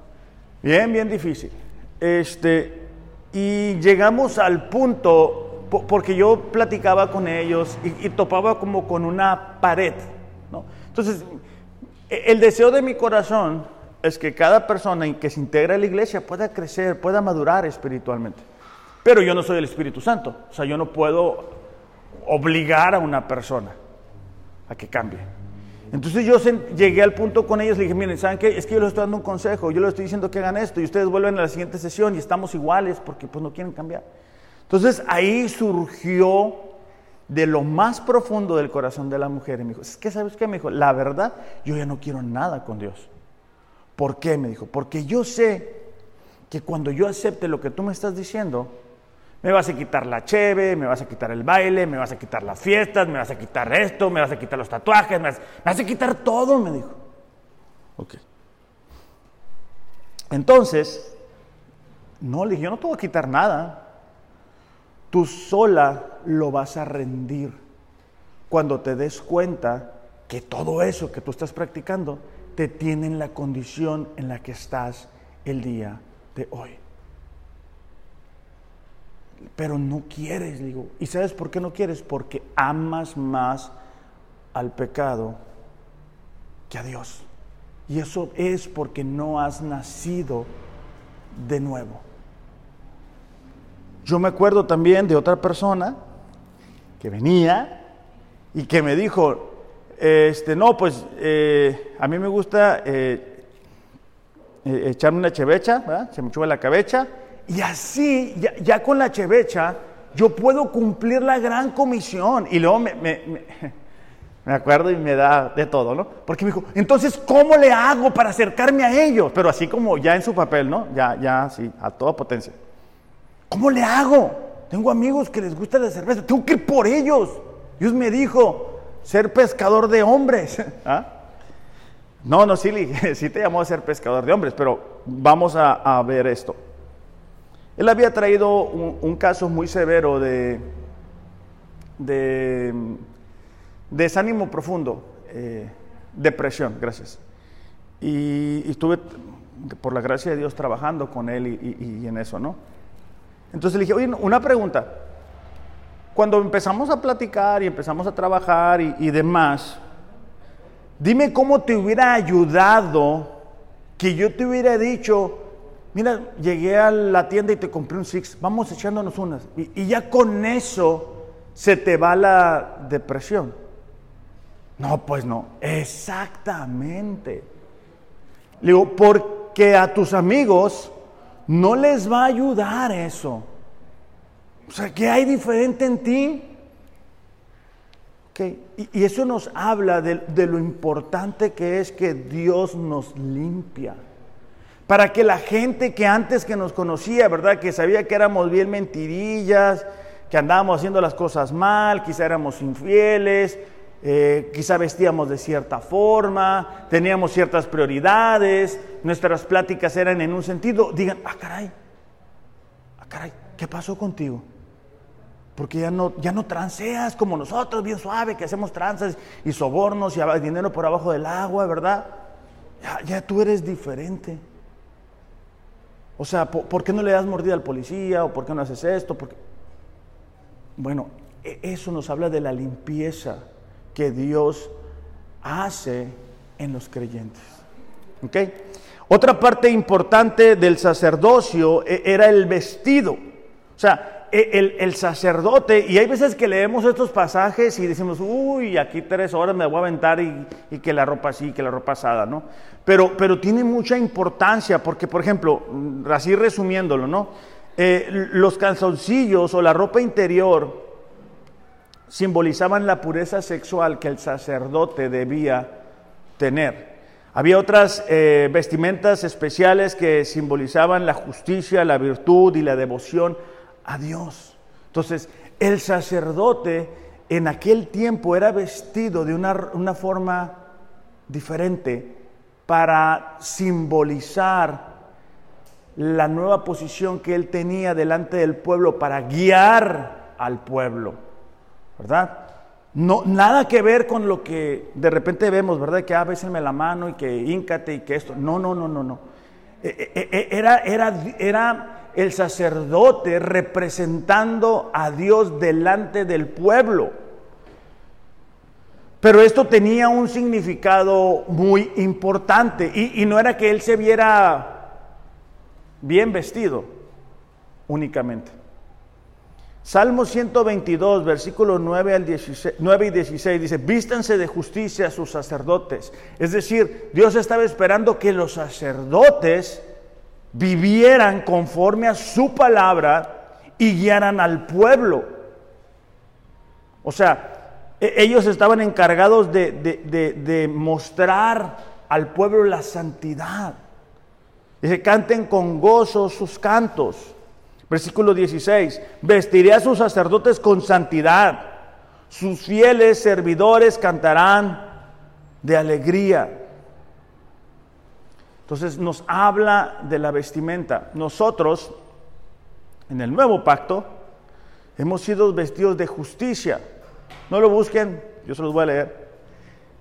Bien, bien difícil. Este, y llegamos al punto porque yo platicaba con ellos y, topaba como con una pared. ¿no? Entonces, e, el deseo de mi corazón es que cada persona que se integra a la iglesia pueda crecer, pueda madurar espiritualmente. Pero yo no soy el Espíritu Santo, o sea, yo no puedo obligar a una persona a que cambie. Entonces yo llegué al punto con ellos, le dije, miren, ¿saben qué? Es que yo les estoy dando un consejo, yo les estoy diciendo que hagan esto y ustedes vuelven a la siguiente sesión y estamos iguales porque pues no quieren cambiar. Entonces ahí surgió de lo más profundo del corazón de la mujer y me dijo, es que sabes qué, me dijo, la verdad, yo ya no quiero nada con Dios. ¿Por qué? Me dijo, porque yo sé que cuando yo acepte lo que tú me estás diciendo, me vas a quitar la cheve, me vas a quitar el baile, me vas a quitar las fiestas, me vas a quitar esto, me vas a quitar los tatuajes, me vas, me vas a quitar todo, me dijo. Ok. Entonces, no, le dije, yo no te voy a quitar nada. Tú sola lo vas a rendir cuando te des cuenta que todo eso que tú estás practicando te tiene en la condición en la que estás el día de hoy. Pero no quieres, digo. ¿Y sabes por qué no quieres? Porque amas más al pecado que a Dios. Y eso es porque no has nacido de nuevo. Yo me acuerdo también de otra persona que venía y que me dijo, este, no, pues eh, a mí me gusta eh, eh, echarme una chevecha, se me chuva la cabeza, y así, ya, con la chevecha, yo puedo cumplir la gran comisión. Y luego me, me, acuerdo y me da de todo, ¿no? Porque me dijo, entonces, ¿cómo le hago para acercarme a ellos? Pero así como ya en su papel, ¿no? Ya, ya, sí, a toda potencia. ¿Cómo le hago? Tengo amigos que les gusta la cerveza, tengo que ir por ellos. Dios me dijo, ser pescador de hombres. ¿Ah? No, no, sí, sí te llamó a ser pescador de hombres, pero vamos a, ver esto. Él había traído un, caso muy severo de, de desánimo profundo, eh, depresión, gracias. Y, estuve, por la gracia de Dios, trabajando con él y, y en eso, ¿no? Entonces le dije, oye, una pregunta. Cuando empezamos a platicar y empezamos a trabajar y, demás, dime cómo te hubiera ayudado que yo te hubiera dicho, mira, llegué a la tienda y te compré un Six, vamos echándonos unas. Y, y, ya con eso se te va la depresión. No, pues no, exactamente. Le digo, porque a tus amigos no les va a ayudar eso. O sea, ¿qué hay diferente en ti? Y, eso nos habla de, de lo importante que es que Dios nos limpia. Para que la gente que antes que nos conocía, ¿verdad? Que sabía que éramos bien mentirillas, que andábamos haciendo las cosas mal, quizá éramos infieles, eh, quizá vestíamos de cierta forma, teníamos ciertas prioridades, nuestras pláticas eran en un sentido, digan, ah, caray, ah, caray, ¿qué pasó contigo? Porque ya no, ya no transeas como nosotros, bien suave, que hacemos tranzas y sobornos y dinero por abajo del agua, ¿verdad? Ya, ya tú eres diferente. O sea, ¿por, qué no le das mordida al policía? ¿O por qué no haces esto? Porque... Bueno, e, eso nos habla de la limpieza que Dios hace en los creyentes. ¿Okay? Otra parte importante del sacerdocio e, era el vestido. O sea, e, el, sacerdote, y hay veces que leemos estos pasajes y decimos, uy, aquí tres horas me voy a aventar y, que la ropa así, que la ropa asada, ¿no? Pero, pero tiene mucha importancia porque, por ejemplo, así resumiéndolo, ¿no? Eh, los calzoncillos o la ropa interior simbolizaban la pureza sexual que el sacerdote debía tener. Había otras eh, vestimentas especiales que simbolizaban la justicia, la virtud y la devoción a Dios. Entonces, el sacerdote en aquel tiempo era vestido de una, una forma diferente para simbolizar la nueva posición que él tenía delante del pueblo para guiar al pueblo. ¿verdad? No, nada que ver con lo que de repente vemos, ¿verdad? Que a ah, me la mano y que íncate y que esto. No, no, no, no, no. E, e, e, era, era, era el sacerdote representando a Dios delante del pueblo. Pero esto tenía un significado muy importante y, no era que él se viera bien vestido únicamente. Salmo 122, versículos 9, al 16, 9 y 16 dice, vístanse de justicia a sus sacerdotes. Es decir, Dios estaba esperando que los sacerdotes vivieran conforme a su palabra y guiaran al pueblo. O sea, e, ellos estaban encargados de, de mostrar al pueblo la santidad. Dice, canten con gozo sus cantos. Versículo 16, vestiré a sus sacerdotes con santidad, sus fieles servidores cantarán de alegría. Entonces nos habla de la vestimenta. Nosotros, en el nuevo pacto, hemos sido vestidos de justicia. No lo busquen, yo se los voy a leer.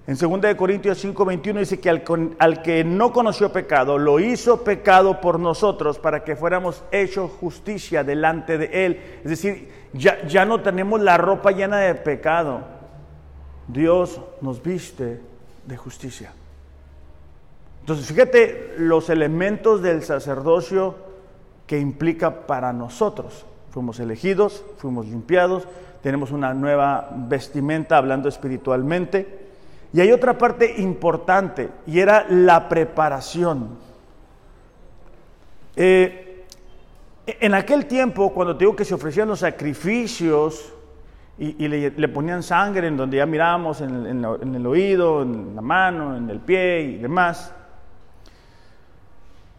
En 2 Corintios 5:21 dice que al, que no conoció pecado, lo hizo pecado por nosotros para que fuéramos hechos justicia delante de Él. Es decir, ya, ya no tenemos la ropa llena de pecado. Dios nos viste de justicia. Entonces, fíjate los elementos del sacerdocio que implica para nosotros. Fuimos elegidos, fuimos limpiados, tenemos una nueva vestimenta hablando espiritualmente. Y hay otra parte importante y era la preparación. Eh, en aquel tiempo, cuando te digo que se ofrecían los sacrificios y, le, ponían sangre en donde ya mirábamos, en, en el oído, en la mano, en el pie y demás,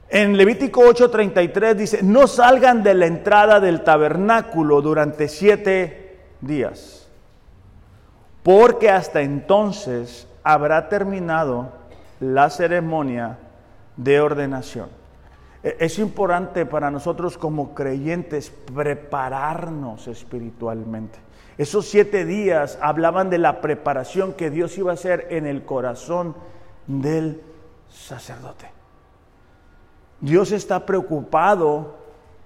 en Levítico 8:33 dice, no salgan de la entrada del tabernáculo durante siete días porque hasta entonces habrá terminado la ceremonia de ordenación. E-, es importante para nosotros como creyentes prepararnos espiritualmente. Esos siete días hablaban de la preparación que Dios iba a hacer en el corazón del sacerdote. Dios está preocupado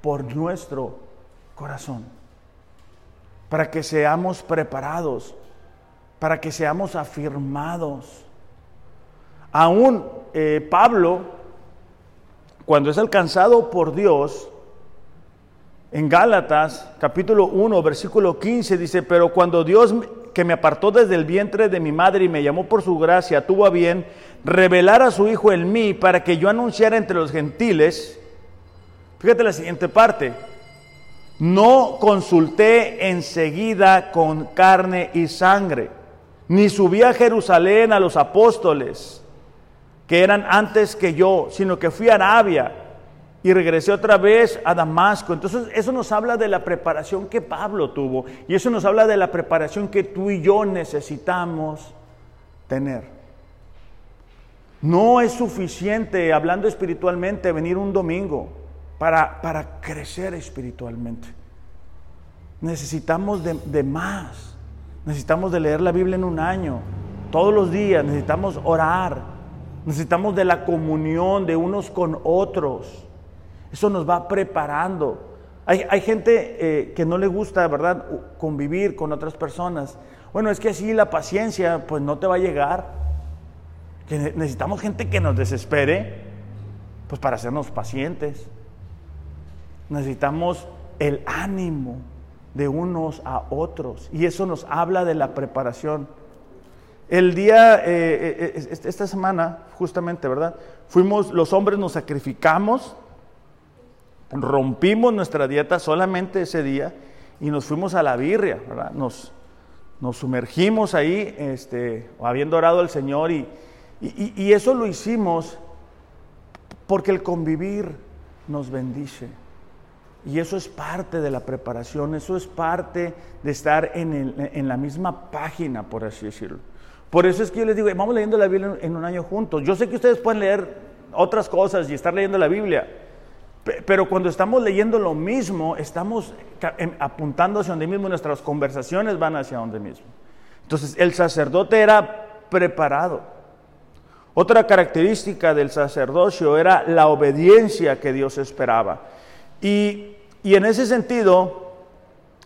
por nuestro corazón, para que seamos preparados para que seamos afirmados. Aún eh, Pablo, cuando es alcanzado por Dios, en Gálatas capítulo 1, versículo 15 dice, pero cuando Dios que me apartó desde el vientre de mi madre y me llamó por su gracia, tuvo a bien revelar a su Hijo en mí para que yo anunciara entre los gentiles, fíjate la siguiente parte, no consulté enseguida con carne y sangre ni subí a Jerusalén a los apóstoles que eran antes que yo, sino que fui a Arabia y regresé otra vez a Damasco. Entonces eso nos habla de la preparación que Pablo tuvo y eso nos habla de la preparación que tú y yo necesitamos tener. No es suficiente, hablando espiritualmente, venir un domingo para, para crecer espiritualmente. Necesitamos de, de más. Necesitamos de leer la Biblia en un año, todos los días, necesitamos orar, necesitamos de la comunión de unos con otros. Eso nos va preparando. Hay, gente eh, que no le gusta, ¿verdad?, convivir con otras personas. Bueno, es que así la paciencia, pues no te va a llegar. Que necesitamos gente que nos desespere, pues para hacernos pacientes. Necesitamos el ánimo de unos a otros. Y eso nos habla de la preparación. El día, eh, eh, esta semana, justamente, ¿verdad? Fuimos, los hombres nos sacrificamos, rompimos nuestra dieta solamente ese día y nos fuimos a la birria, ¿verdad? Nos, nos sumergimos ahí, este, habiendo orado al Señor y, y eso lo hicimos porque el convivir nos bendice. Y eso es parte de la preparación, eso es parte de estar en, la misma página, por así decirlo. Por eso es que yo les digo, vamos leyendo la Biblia en un año juntos. Yo sé que ustedes pueden leer otras cosas y estar leyendo la Biblia, pero cuando estamos leyendo lo mismo, estamos em, apuntando hacia donde mismo, nuestras conversaciones van hacia donde mismo. Entonces, el sacerdote era preparado. Otra característica del sacerdocio era la obediencia que Dios esperaba. Y, en ese sentido,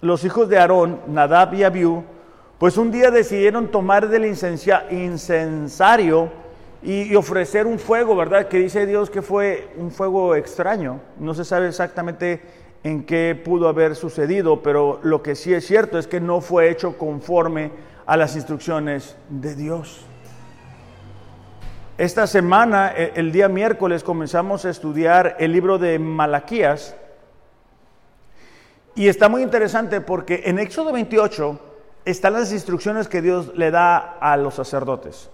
los hijos de Aarón, Nadab y Abiú, pues un día decidieron tomar del incensario y, ofrecer un fuego, ¿verdad? Que dice Dios que fue un fuego extraño. No se sabe exactamente en qué pudo haber sucedido, pero lo que sí es cierto es que no fue hecho conforme a las instrucciones de Dios. Esta semana, e, el día miércoles, comenzamos a estudiar el libro de Malaquías y está muy interesante porque en Éxodo 28 están las instrucciones que Dios le da a los sacerdotes.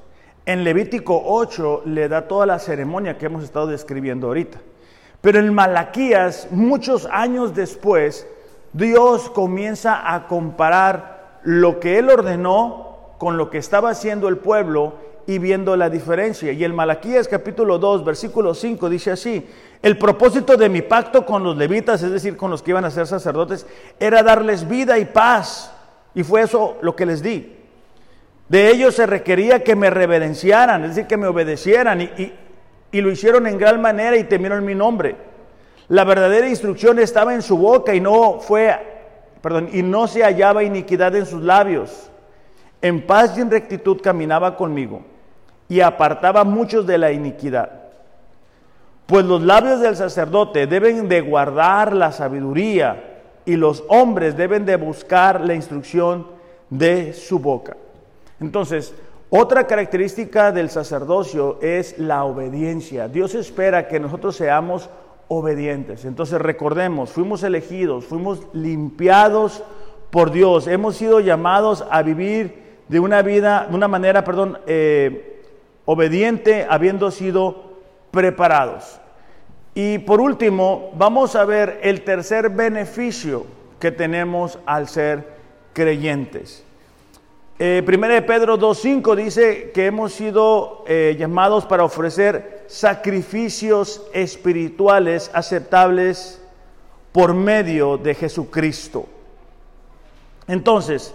En Levítico 8 le da toda la ceremonia que hemos estado describiendo ahorita. Pero en Malaquías, muchos años después, Dios comienza a comparar lo que Él ordenó con lo que estaba haciendo el pueblo y viendo la diferencia. Y el Malaquías capítulo 2, versículo 5 dice así, el propósito de mi pacto con los levitas, es decir, con los que iban a ser sacerdotes, era darles vida y paz. Y fue eso lo que les di. De ellos se requería que me reverenciaran, es decir, que me obedecieran y, y lo hicieron en gran manera y temieron mi nombre. La verdadera instrucción estaba en su boca y no fue, perdón, y no se hallaba iniquidad en sus labios. En paz y en rectitud caminaba conmigo y apartaba muchos de la iniquidad. Pues los labios del sacerdote deben de guardar la sabiduría y los hombres deben de buscar la instrucción de su boca. Entonces, otra característica del sacerdocio es la obediencia. Dios espera que nosotros seamos obedientes. Entonces recordemos, fuimos elegidos, fuimos limpiados por Dios, hemos sido llamados a vivir de una vida, de una manera, perdón, eh, obediente, habiendo sido preparados. Y por último, vamos a ver el tercer beneficio que tenemos al ser creyentes. Eh, primera de Pedro 2.5 dice que hemos sido eh, llamados para ofrecer sacrificios espirituales aceptables por medio de Jesucristo. Entonces,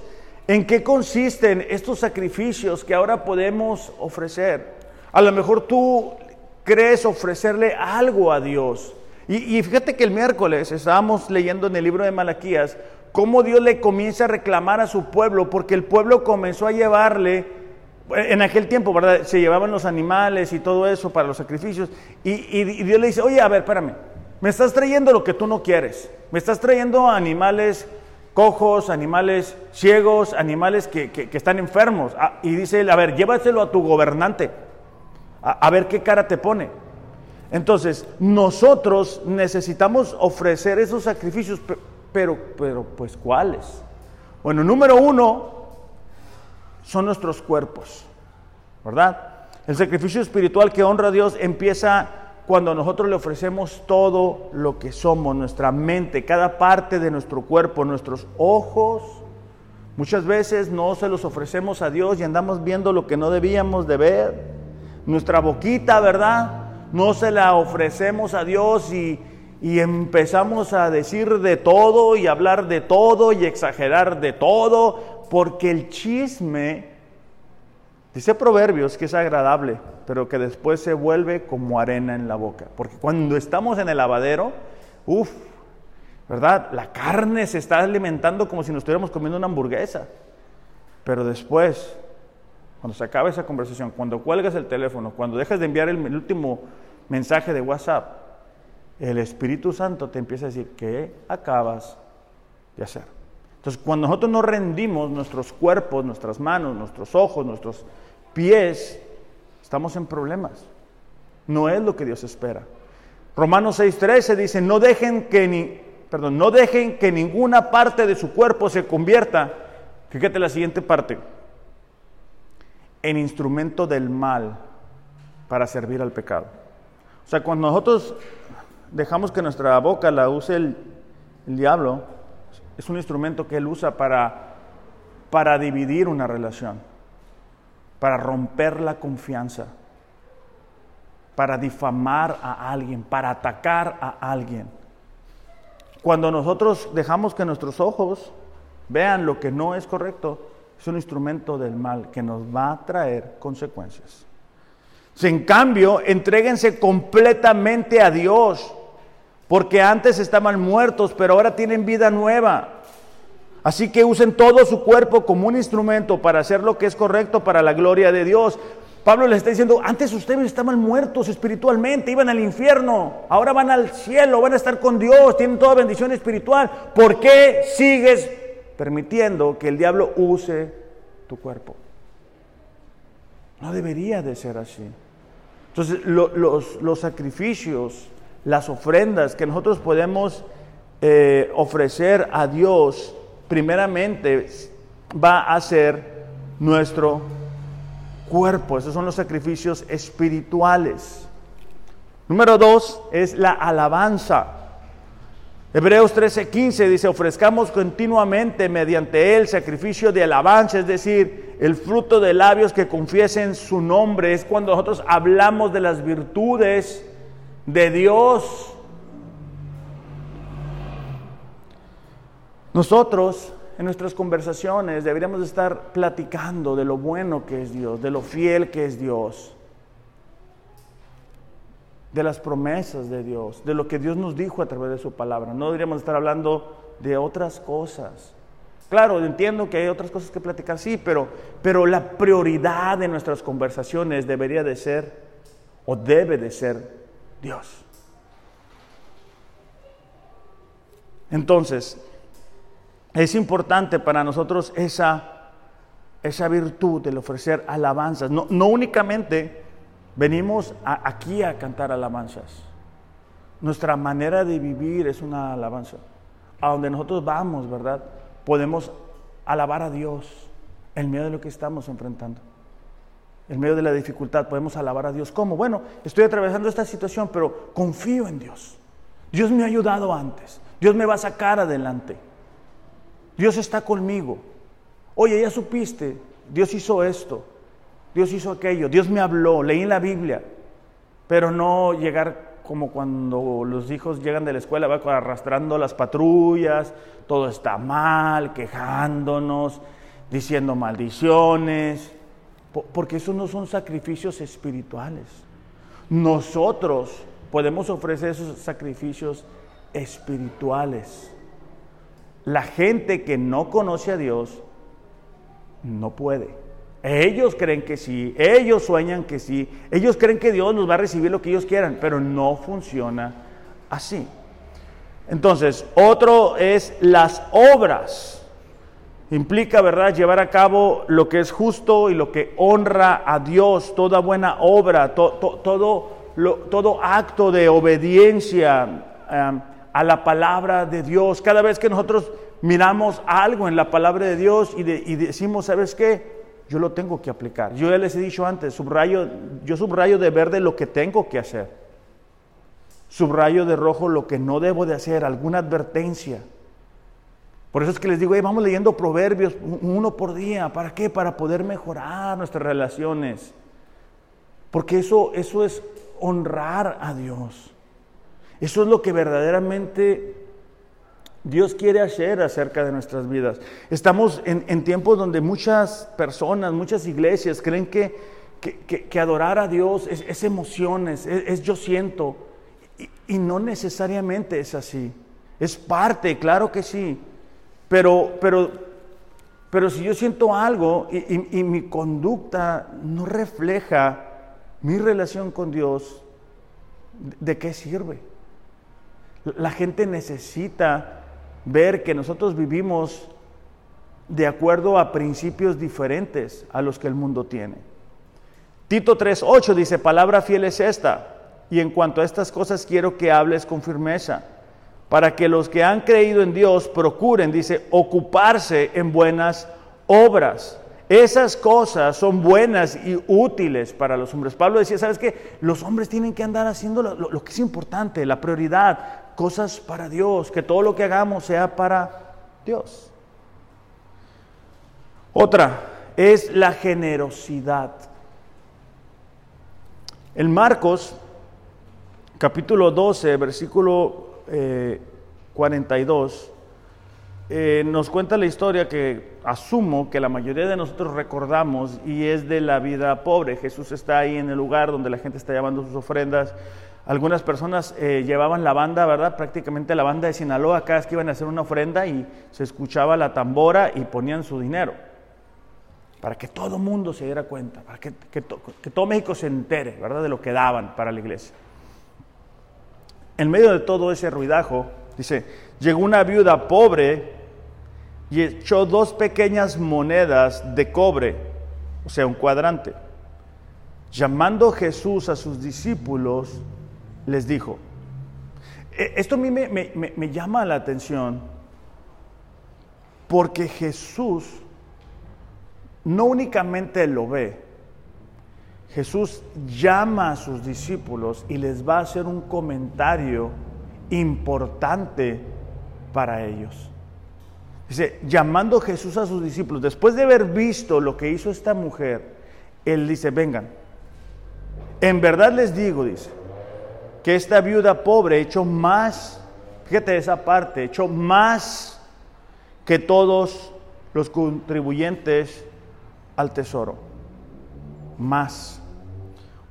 ¿En qué consisten estos sacrificios que ahora podemos ofrecer? A lo mejor tú crees ofrecerle algo a Dios. Y, fíjate que el miércoles estábamos leyendo en el libro de Malaquías cómo Dios le comienza a reclamar a su pueblo, porque el pueblo comenzó a llevarle, en aquel tiempo, ¿verdad? Se llevaban los animales y todo eso para los sacrificios. Y, y Dios le dice, oye, a ver, espérame, me estás trayendo lo que tú no quieres. Me estás trayendo animales cojos, animales ciegos, animales que, están enfermos. Ah, y dice él, a ver, llévaselo a tu gobernante, a, ver qué cara te pone. Entonces, nosotros necesitamos ofrecer esos sacrificios, pero, pero pues ¿cuáles? Bueno, número uno son nuestros cuerpos, ¿verdad? El sacrificio espiritual que honra a Dios empieza cuando nosotros le ofrecemos todo lo que somos, nuestra mente, cada parte de nuestro cuerpo, nuestros ojos, muchas veces no se los ofrecemos a Dios y andamos viendo lo que no debíamos de ver. Nuestra boquita, ¿verdad? No se la ofrecemos a Dios y, y empezamos a decir de todo y hablar de todo y exagerar de todo, porque el chisme Dice Proverbios que es agradable, pero que después se vuelve como arena en la boca. Porque cuando estamos en el lavadero, uff, ¿verdad? La carne se está alimentando como si nos estuviéramos comiendo una hamburguesa. Pero después, cuando se acaba esa conversación, cuando cuelgas el teléfono, cuando dejas de enviar el, último mensaje de WhatsApp, el Espíritu Santo te empieza a decir, ¿qué acabas de hacer? Entonces, cuando nosotros nos rendimos nuestros cuerpos, nuestras manos, nuestros ojos, nuestros pies, estamos en problemas. No es lo que Dios espera. Romanos 6:13 dice, no dejen que ni, perdón, no dejen que ninguna parte de su cuerpo se convierta, fíjate la siguiente parte, en instrumento del mal para servir al pecado. O sea, cuando nosotros dejamos que nuestra boca la use el, el diablo, es un instrumento que él usa para, para dividir una relación para romper la confianza, para difamar a alguien, para atacar a alguien. Cuando nosotros dejamos que nuestros ojos vean lo que no es correcto, es un instrumento del mal que nos va a traer consecuencias. Si en cambio, entréguense completamente a Dios, porque antes estaban muertos, pero ahora tienen vida nueva. Así que usen todo su cuerpo como un instrumento para hacer lo que es correcto para la gloria de Dios. Pablo les está diciendo, antes ustedes estaban muertos espiritualmente, iban al infierno, ahora van al cielo, van a estar con Dios, tienen toda bendición espiritual. ¿Por qué sigues permitiendo que el diablo use tu cuerpo? No debería de ser así. Entonces, los, sacrificios, las ofrendas que nosotros podemos eh, ofrecer a Dios, primeramente va a ser nuestro cuerpo. Esos son los sacrificios espirituales. Número dos es la alabanza. Hebreos 13:15 dice, ofrezcamos continuamente mediante él sacrificio de alabanza, es decir, el fruto de labios que confiesen su nombre. Es cuando nosotros hablamos de las virtudes de Dios. Nosotros en nuestras conversaciones deberíamos estar platicando de lo bueno que es Dios, de lo fiel que es Dios de las promesas de Dios, de lo que Dios nos dijo a través de su palabra. No deberíamos estar hablando de otras cosas. Claro, entiendo que hay otras cosas que platicar, sí, pero, pero la prioridad de nuestras conversaciones debería de ser o debe de ser Dios. Entonces, es importante para nosotros esa, esa virtud del ofrecer alabanzas, no, no únicamente Venimos aquí a cantar alabanzas. Nuestra manera de vivir es una alabanza. A donde nosotros vamos, ¿verdad? Podemos alabar a Dios en medio de lo que estamos enfrentando. En medio de la dificultad podemos alabar a Dios. ¿Cómo? Bueno, estoy atravesando esta situación, pero confío en Dios. Dios me ha ayudado antes. Dios me va a sacar adelante. Dios está conmigo. Oye, ya supiste, Dios hizo esto. Dios hizo aquello, Dios me habló, leí en la Biblia, pero no llegar como cuando los hijos llegan de la escuela, va arrastrando las patrullas, todo está mal, quejándonos, diciendo maldiciones, porque esos no son sacrificios espirituales. Nosotros podemos ofrecer esos sacrificios espirituales. La gente que no conoce a Dios no puede. Ellos creen que sí, ellos sueñan que sí, ellos creen que Dios nos va a recibir lo que ellos quieran, pero no funciona así. Entonces, otro es las obras. Implica, ¿verdad?, llevar a cabo lo que es justo y lo que honra a Dios, toda buena obra, todo, todo acto de obediencia a la palabra de Dios. Cada vez que nosotros miramos algo en la palabra de Dios y, decimos, ¿sabes qué? yo lo tengo que aplicar. Yo ya les he dicho antes, subrayo, yo subrayo de verde lo que tengo que hacer. Subrayo de rojo lo que no debo de hacer, alguna advertencia. Por eso es que les digo, vamos leyendo proverbios uno por día. ¿Para qué? Para poder mejorar nuestras relaciones. Porque eso, eso es honrar a Dios. Eso es lo que verdaderamente Dios quiere hacer acerca de nuestras vidas. Estamos en, tiempos donde muchas personas, muchas iglesias creen que, que, adorar a Dios es, emociones, es, yo siento, y, no necesariamente es así. Es parte, claro que sí, pero, pero, pero si yo siento algo y, y mi conducta no refleja mi relación con Dios, ¿de qué sirve? La gente necesita ver que nosotros vivimos de acuerdo a principios diferentes a los que el mundo tiene. Tito 3.8 dice, palabra fiel es esta, y en cuanto a estas cosas quiero que hables con firmeza, para que los que han creído en Dios procuren, dice, ocuparse en buenas obras. Esas cosas son buenas y útiles para los hombres. Pablo decía, ¿sabes qué? Los hombres tienen que andar haciendo lo, que es importante, la prioridad, cosas para Dios, que todo lo que hagamos sea para Dios. Otra es la generosidad. En Marcos, capítulo 12, versículo 42, eh, eh, nos cuenta la historia que asumo que la mayoría de nosotros recordamos y es de la vida pobre. Jesús está ahí en el lugar donde la gente está llevando sus ofrendas algunas personas eh, llevaban la banda, ¿verdad? Prácticamente la banda de Sinaloa, cada vez que iban a hacer una ofrenda y se escuchaba la tambora y ponían su dinero. Para que todo mundo se diera cuenta, para que, que, todo México se entere, ¿verdad? De lo que daban para la iglesia. En medio de todo ese ruidajo, dice, llegó una viuda pobre y echó dos pequeñas monedas de cobre, o sea, un cuadrante. Llamando Jesús a sus discípulos, les dijo. E, esto a mí me, llama la atención porque Jesús no únicamente lo ve, Jesús llama a sus discípulos y les va a hacer un comentario importante para ellos. Dice, llamando Jesús a sus discípulos, después de haber visto lo que hizo esta mujer, él dice, vengan, en verdad les digo, dice, que esta viuda pobre echó más, fíjate esa parte, echó más que todos los contribuyentes al tesoro. Más.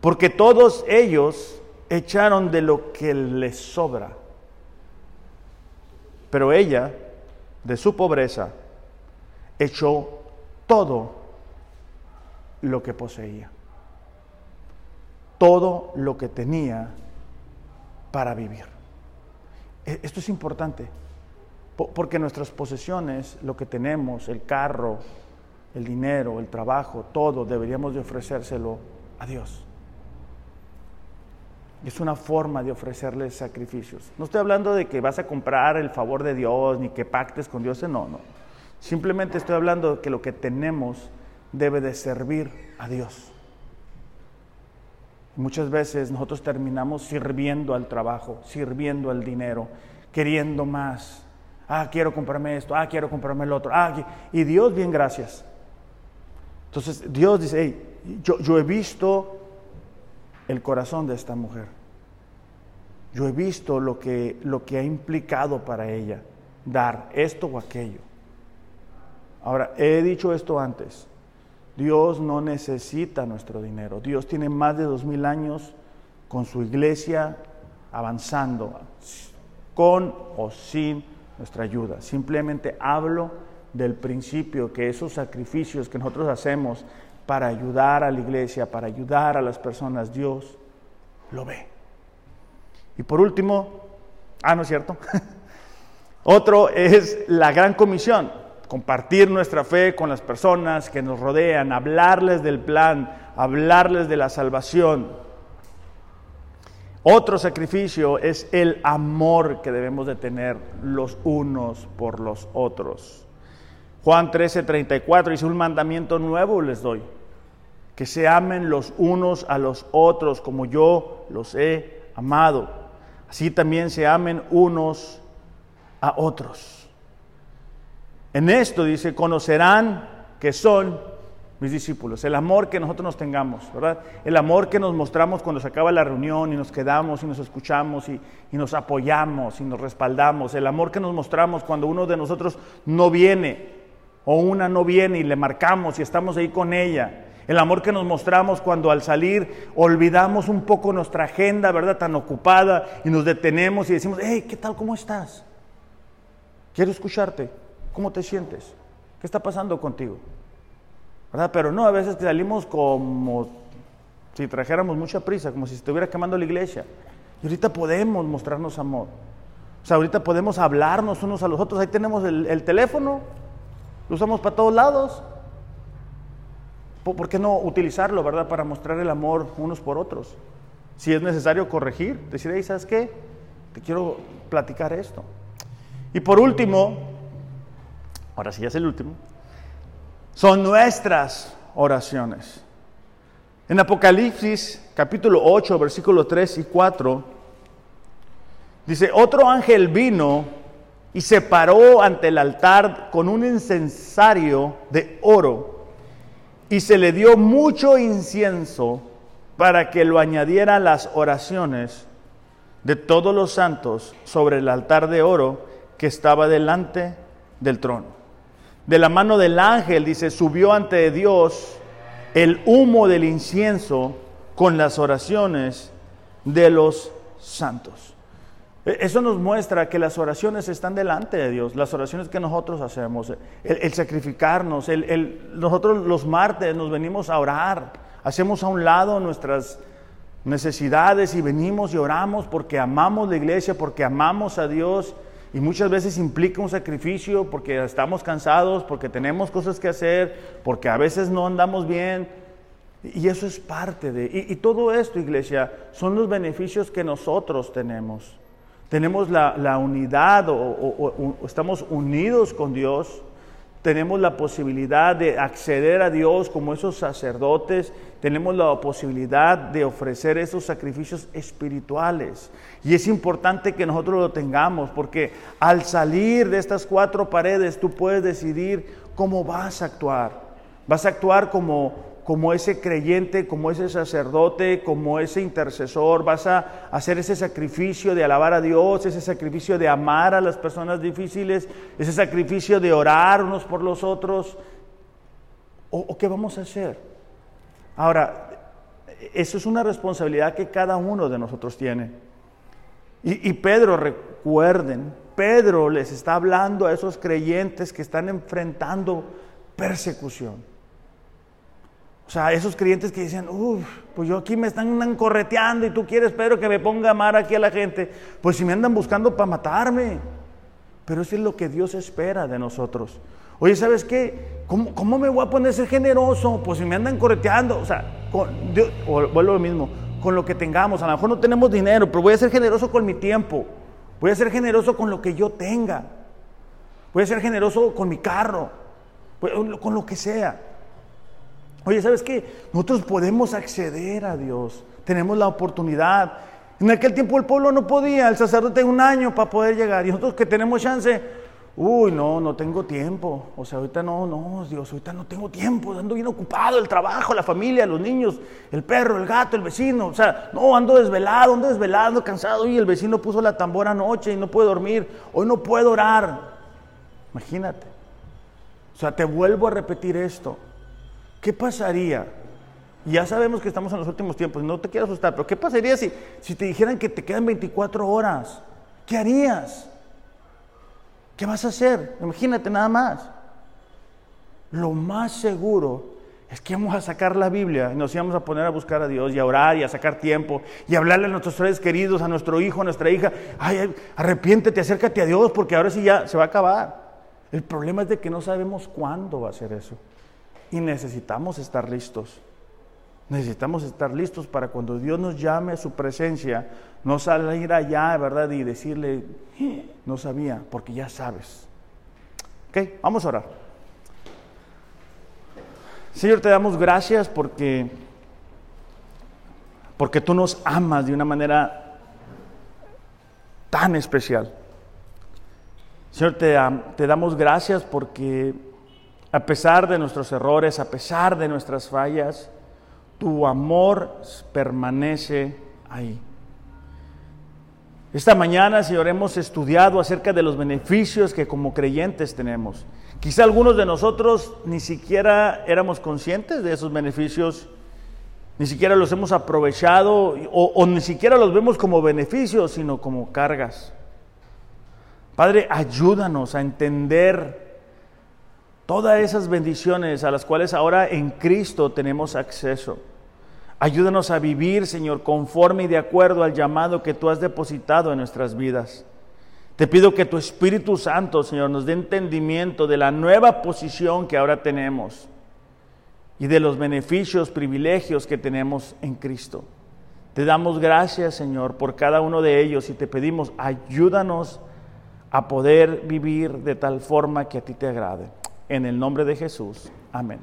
Porque todos ellos echaron de lo que les sobra. Pero ella, de su pobreza, echó todo lo que poseía. Todo lo que tenía para vivir. E, esto es importante, porque nuestras posesiones, lo que tenemos, el carro, el dinero, el trabajo, todo, deberíamos de ofrecérselo a Dios. Es una forma de ofrecerle sacrificios. No estoy hablando de que vas a comprar el favor de Dios, ni que pactes con Dios, no, no. Simplemente estoy hablando de que lo que tenemos debe de servir a Dios. Muchas veces nosotros terminamos sirviendo al trabajo, sirviendo al dinero, queriendo más. Ah, quiero comprarme esto, ah, quiero comprarme el otro. Ah, y Dios, bien, gracias. Entonces Dios dice, hey, yo, yo he visto el corazón de esta mujer. Yo he visto lo que, lo que ha implicado para ella dar esto o aquello. Ahora, he dicho esto antes. Dios no necesita nuestro dinero. Dios tiene más de dos mil años con su iglesia avanzando, con o sin nuestra ayuda. Simplemente hablo del principio que esos sacrificios que nosotros hacemos para ayudar a la iglesia, para ayudar a las personas, Dios lo ve. Y por último, ah, no es cierto, otro es la gran comisión, compartir nuestra fe con las personas que nos rodean, hablarles del plan, hablarles de la salvación. Otro sacrificio es el amor que debemos de tener los unos por los otros. Juan 13, 34 dice, un mandamiento nuevo les doy, que se amen los unos a los otros como yo los he amado. Así también se amen unos a otros. En esto dice, conocerán que son mis discípulos, el amor que nosotros nos tengamos, ¿verdad? El amor que nos mostramos cuando se acaba la reunión y nos quedamos y nos escuchamos y, y, nos apoyamos y nos respaldamos, el amor que nos mostramos cuando uno de nosotros no viene o una no viene y le marcamos y estamos ahí con ella, el amor que nos mostramos cuando al salir olvidamos un poco nuestra agenda, ¿verdad? Tan ocupada y nos detenemos y decimos, hey, ¿qué tal? ¿Cómo estás? Quiero escucharte. ¿Cómo te sientes? ¿Qué está pasando contigo? ¿Verdad? Pero no, a veces salimos como si trajéramos mucha prisa, como si estuviera quemando la iglesia. Y ahorita podemos mostrarnos amor. O sea, ahorita podemos hablarnos unos a los otros. Ahí tenemos el, el teléfono, lo usamos para todos lados. ¿Por qué no utilizarlo, verdad, para mostrar el amor unos por otros? Si es necesario corregir, decir, ¿sabes qué? Te quiero platicar esto. Y por último, ahora sí es el último, son nuestras oraciones. En Apocalipsis capítulo 8, versículos 3 y 4, dice, otro ángel vino y se paró ante el altar con un incensario de oro y se le dio mucho incienso para que lo añadiera a las oraciones de todos los santos sobre el altar de oro que estaba delante del trono. De la mano del ángel, dice, subió ante Dios el humo del incienso con las oraciones de los santos. E, eso nos muestra que las oraciones están delante de Dios, las oraciones que nosotros hacemos, el, sacrificarnos, nosotros los martes nos venimos a orar, hacemos a un lado nuestras necesidades y venimos y oramos porque amamos la iglesia, porque amamos a Dios y muchas veces implica un sacrificio porque estamos cansados, porque tenemos cosas que hacer, porque a veces no andamos bien. Y eso es parte de... Y, todo esto, iglesia, son los beneficios que nosotros tenemos tenemos la, unidad o, estamos unidos con Dios, tenemos la posibilidad de acceder a Dios como esos sacerdotes, tenemos la posibilidad de ofrecer esos sacrificios espirituales. Y es importante que nosotros lo tengamos, porque al salir de estas cuatro paredes tú puedes decidir cómo vas a actuar. Vas a actuar como como ese creyente, como ese sacerdote, como ese intercesor, vas a hacer ese sacrificio de alabar a Dios, ese sacrificio de amar a las personas difíciles, ese sacrificio de orar unos por los otros. ¿O, qué vamos a hacer? Ahora, eso es una responsabilidad que cada uno de nosotros tiene. Y, Pedro, recuerden, Pedro les está hablando a esos creyentes que están enfrentando persecución. O sea, esos creyentes que dicen, uff, pues yo aquí me están correteando y tú quieres, Pedro, que me ponga a amar aquí a la gente. Pues si me andan buscando para matarme. Pero eso es lo que Dios espera de nosotros. Oye, ¿sabes qué? ¿Cómo, me voy a poner a ser generoso? Pues si me andan correteando. O sea, vuelvo a lo mismo, con lo que tengamos. A lo mejor no tenemos dinero, pero voy a ser generoso con mi tiempo. Voy a ser generoso con lo que yo tenga. Voy a ser generoso con mi carro. Con lo que sea. Oye, ¿sabes qué? Nosotros podemos acceder a Dios, tenemos la oportunidad. En aquel tiempo el pueblo no podía, el sacerdote un año para poder llegar. Y nosotros que tenemos chance, uy, no, no tengo tiempo. O sea, ahorita no, no, Dios, ahorita no tengo tiempo, ando bien ocupado, el trabajo, la familia, los niños, el perro, el gato, el vecino. O sea, no, ando desvelado, ando desvelado, ando cansado. Y el vecino puso la tambora anoche y no puede dormir. Hoy no puedo orar. Imagínate. O sea, te vuelvo a repetir esto. ¿Qué pasaría? Ya sabemos que estamos en los últimos tiempos, no te quiero asustar, pero ¿qué pasaría si, si te dijeran que te quedan 24 horas? ¿Qué harías? ¿Qué vas a hacer? Imagínate nada más. Lo más seguro es que vamos a sacar la Biblia y nos íbamos a poner a buscar a Dios y a orar y a sacar tiempo y hablarle a nuestros seres queridos, a nuestro hijo, a nuestra hija. Ay, arrepiéntete, acércate a Dios porque ahora sí ya se va a acabar. El problema es de que no sabemos cuándo va a ser eso. Y necesitamos estar listos. Necesitamos estar listos para cuando Dios nos llame a su presencia, no salir allá, ¿verdad? Y decirle, eh, no sabía, porque ya sabes. Ok, vamos a orar. Señor, te damos gracias porque, porque tú nos amas de una manera tan especial. Señor, te, te damos gracias porque a pesar de nuestros errores, a pesar de nuestras fallas, tu amor permanece ahí. Esta mañana, Señor, hemos estudiado acerca de los beneficios que como creyentes tenemos. Quizá algunos de nosotros ni siquiera éramos conscientes de esos beneficios, ni siquiera los hemos aprovechado o, o ni siquiera los vemos como beneficios, sino como cargas. Padre, ayúdanos a entender todas esas bendiciones a las cuales ahora en Cristo tenemos acceso. Ayúdanos a vivir, Señor, conforme y de acuerdo al llamado que tú has depositado en nuestras vidas. Te pido que tu Espíritu Santo, Señor, nos dé entendimiento de la nueva posición que ahora tenemos y de los beneficios, privilegios que tenemos en Cristo. Te damos gracias, Señor, por cada uno de ellos y te pedimos, ayúdanos a poder vivir de tal forma que a ti te agrade. En el nombre de Jesús. Amén.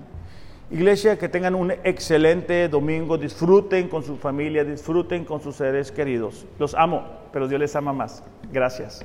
Iglesia, que tengan un excelente domingo, disfruten con su familia, disfruten con sus seres queridos. Los amo, pero Dios les ama más. Gracias.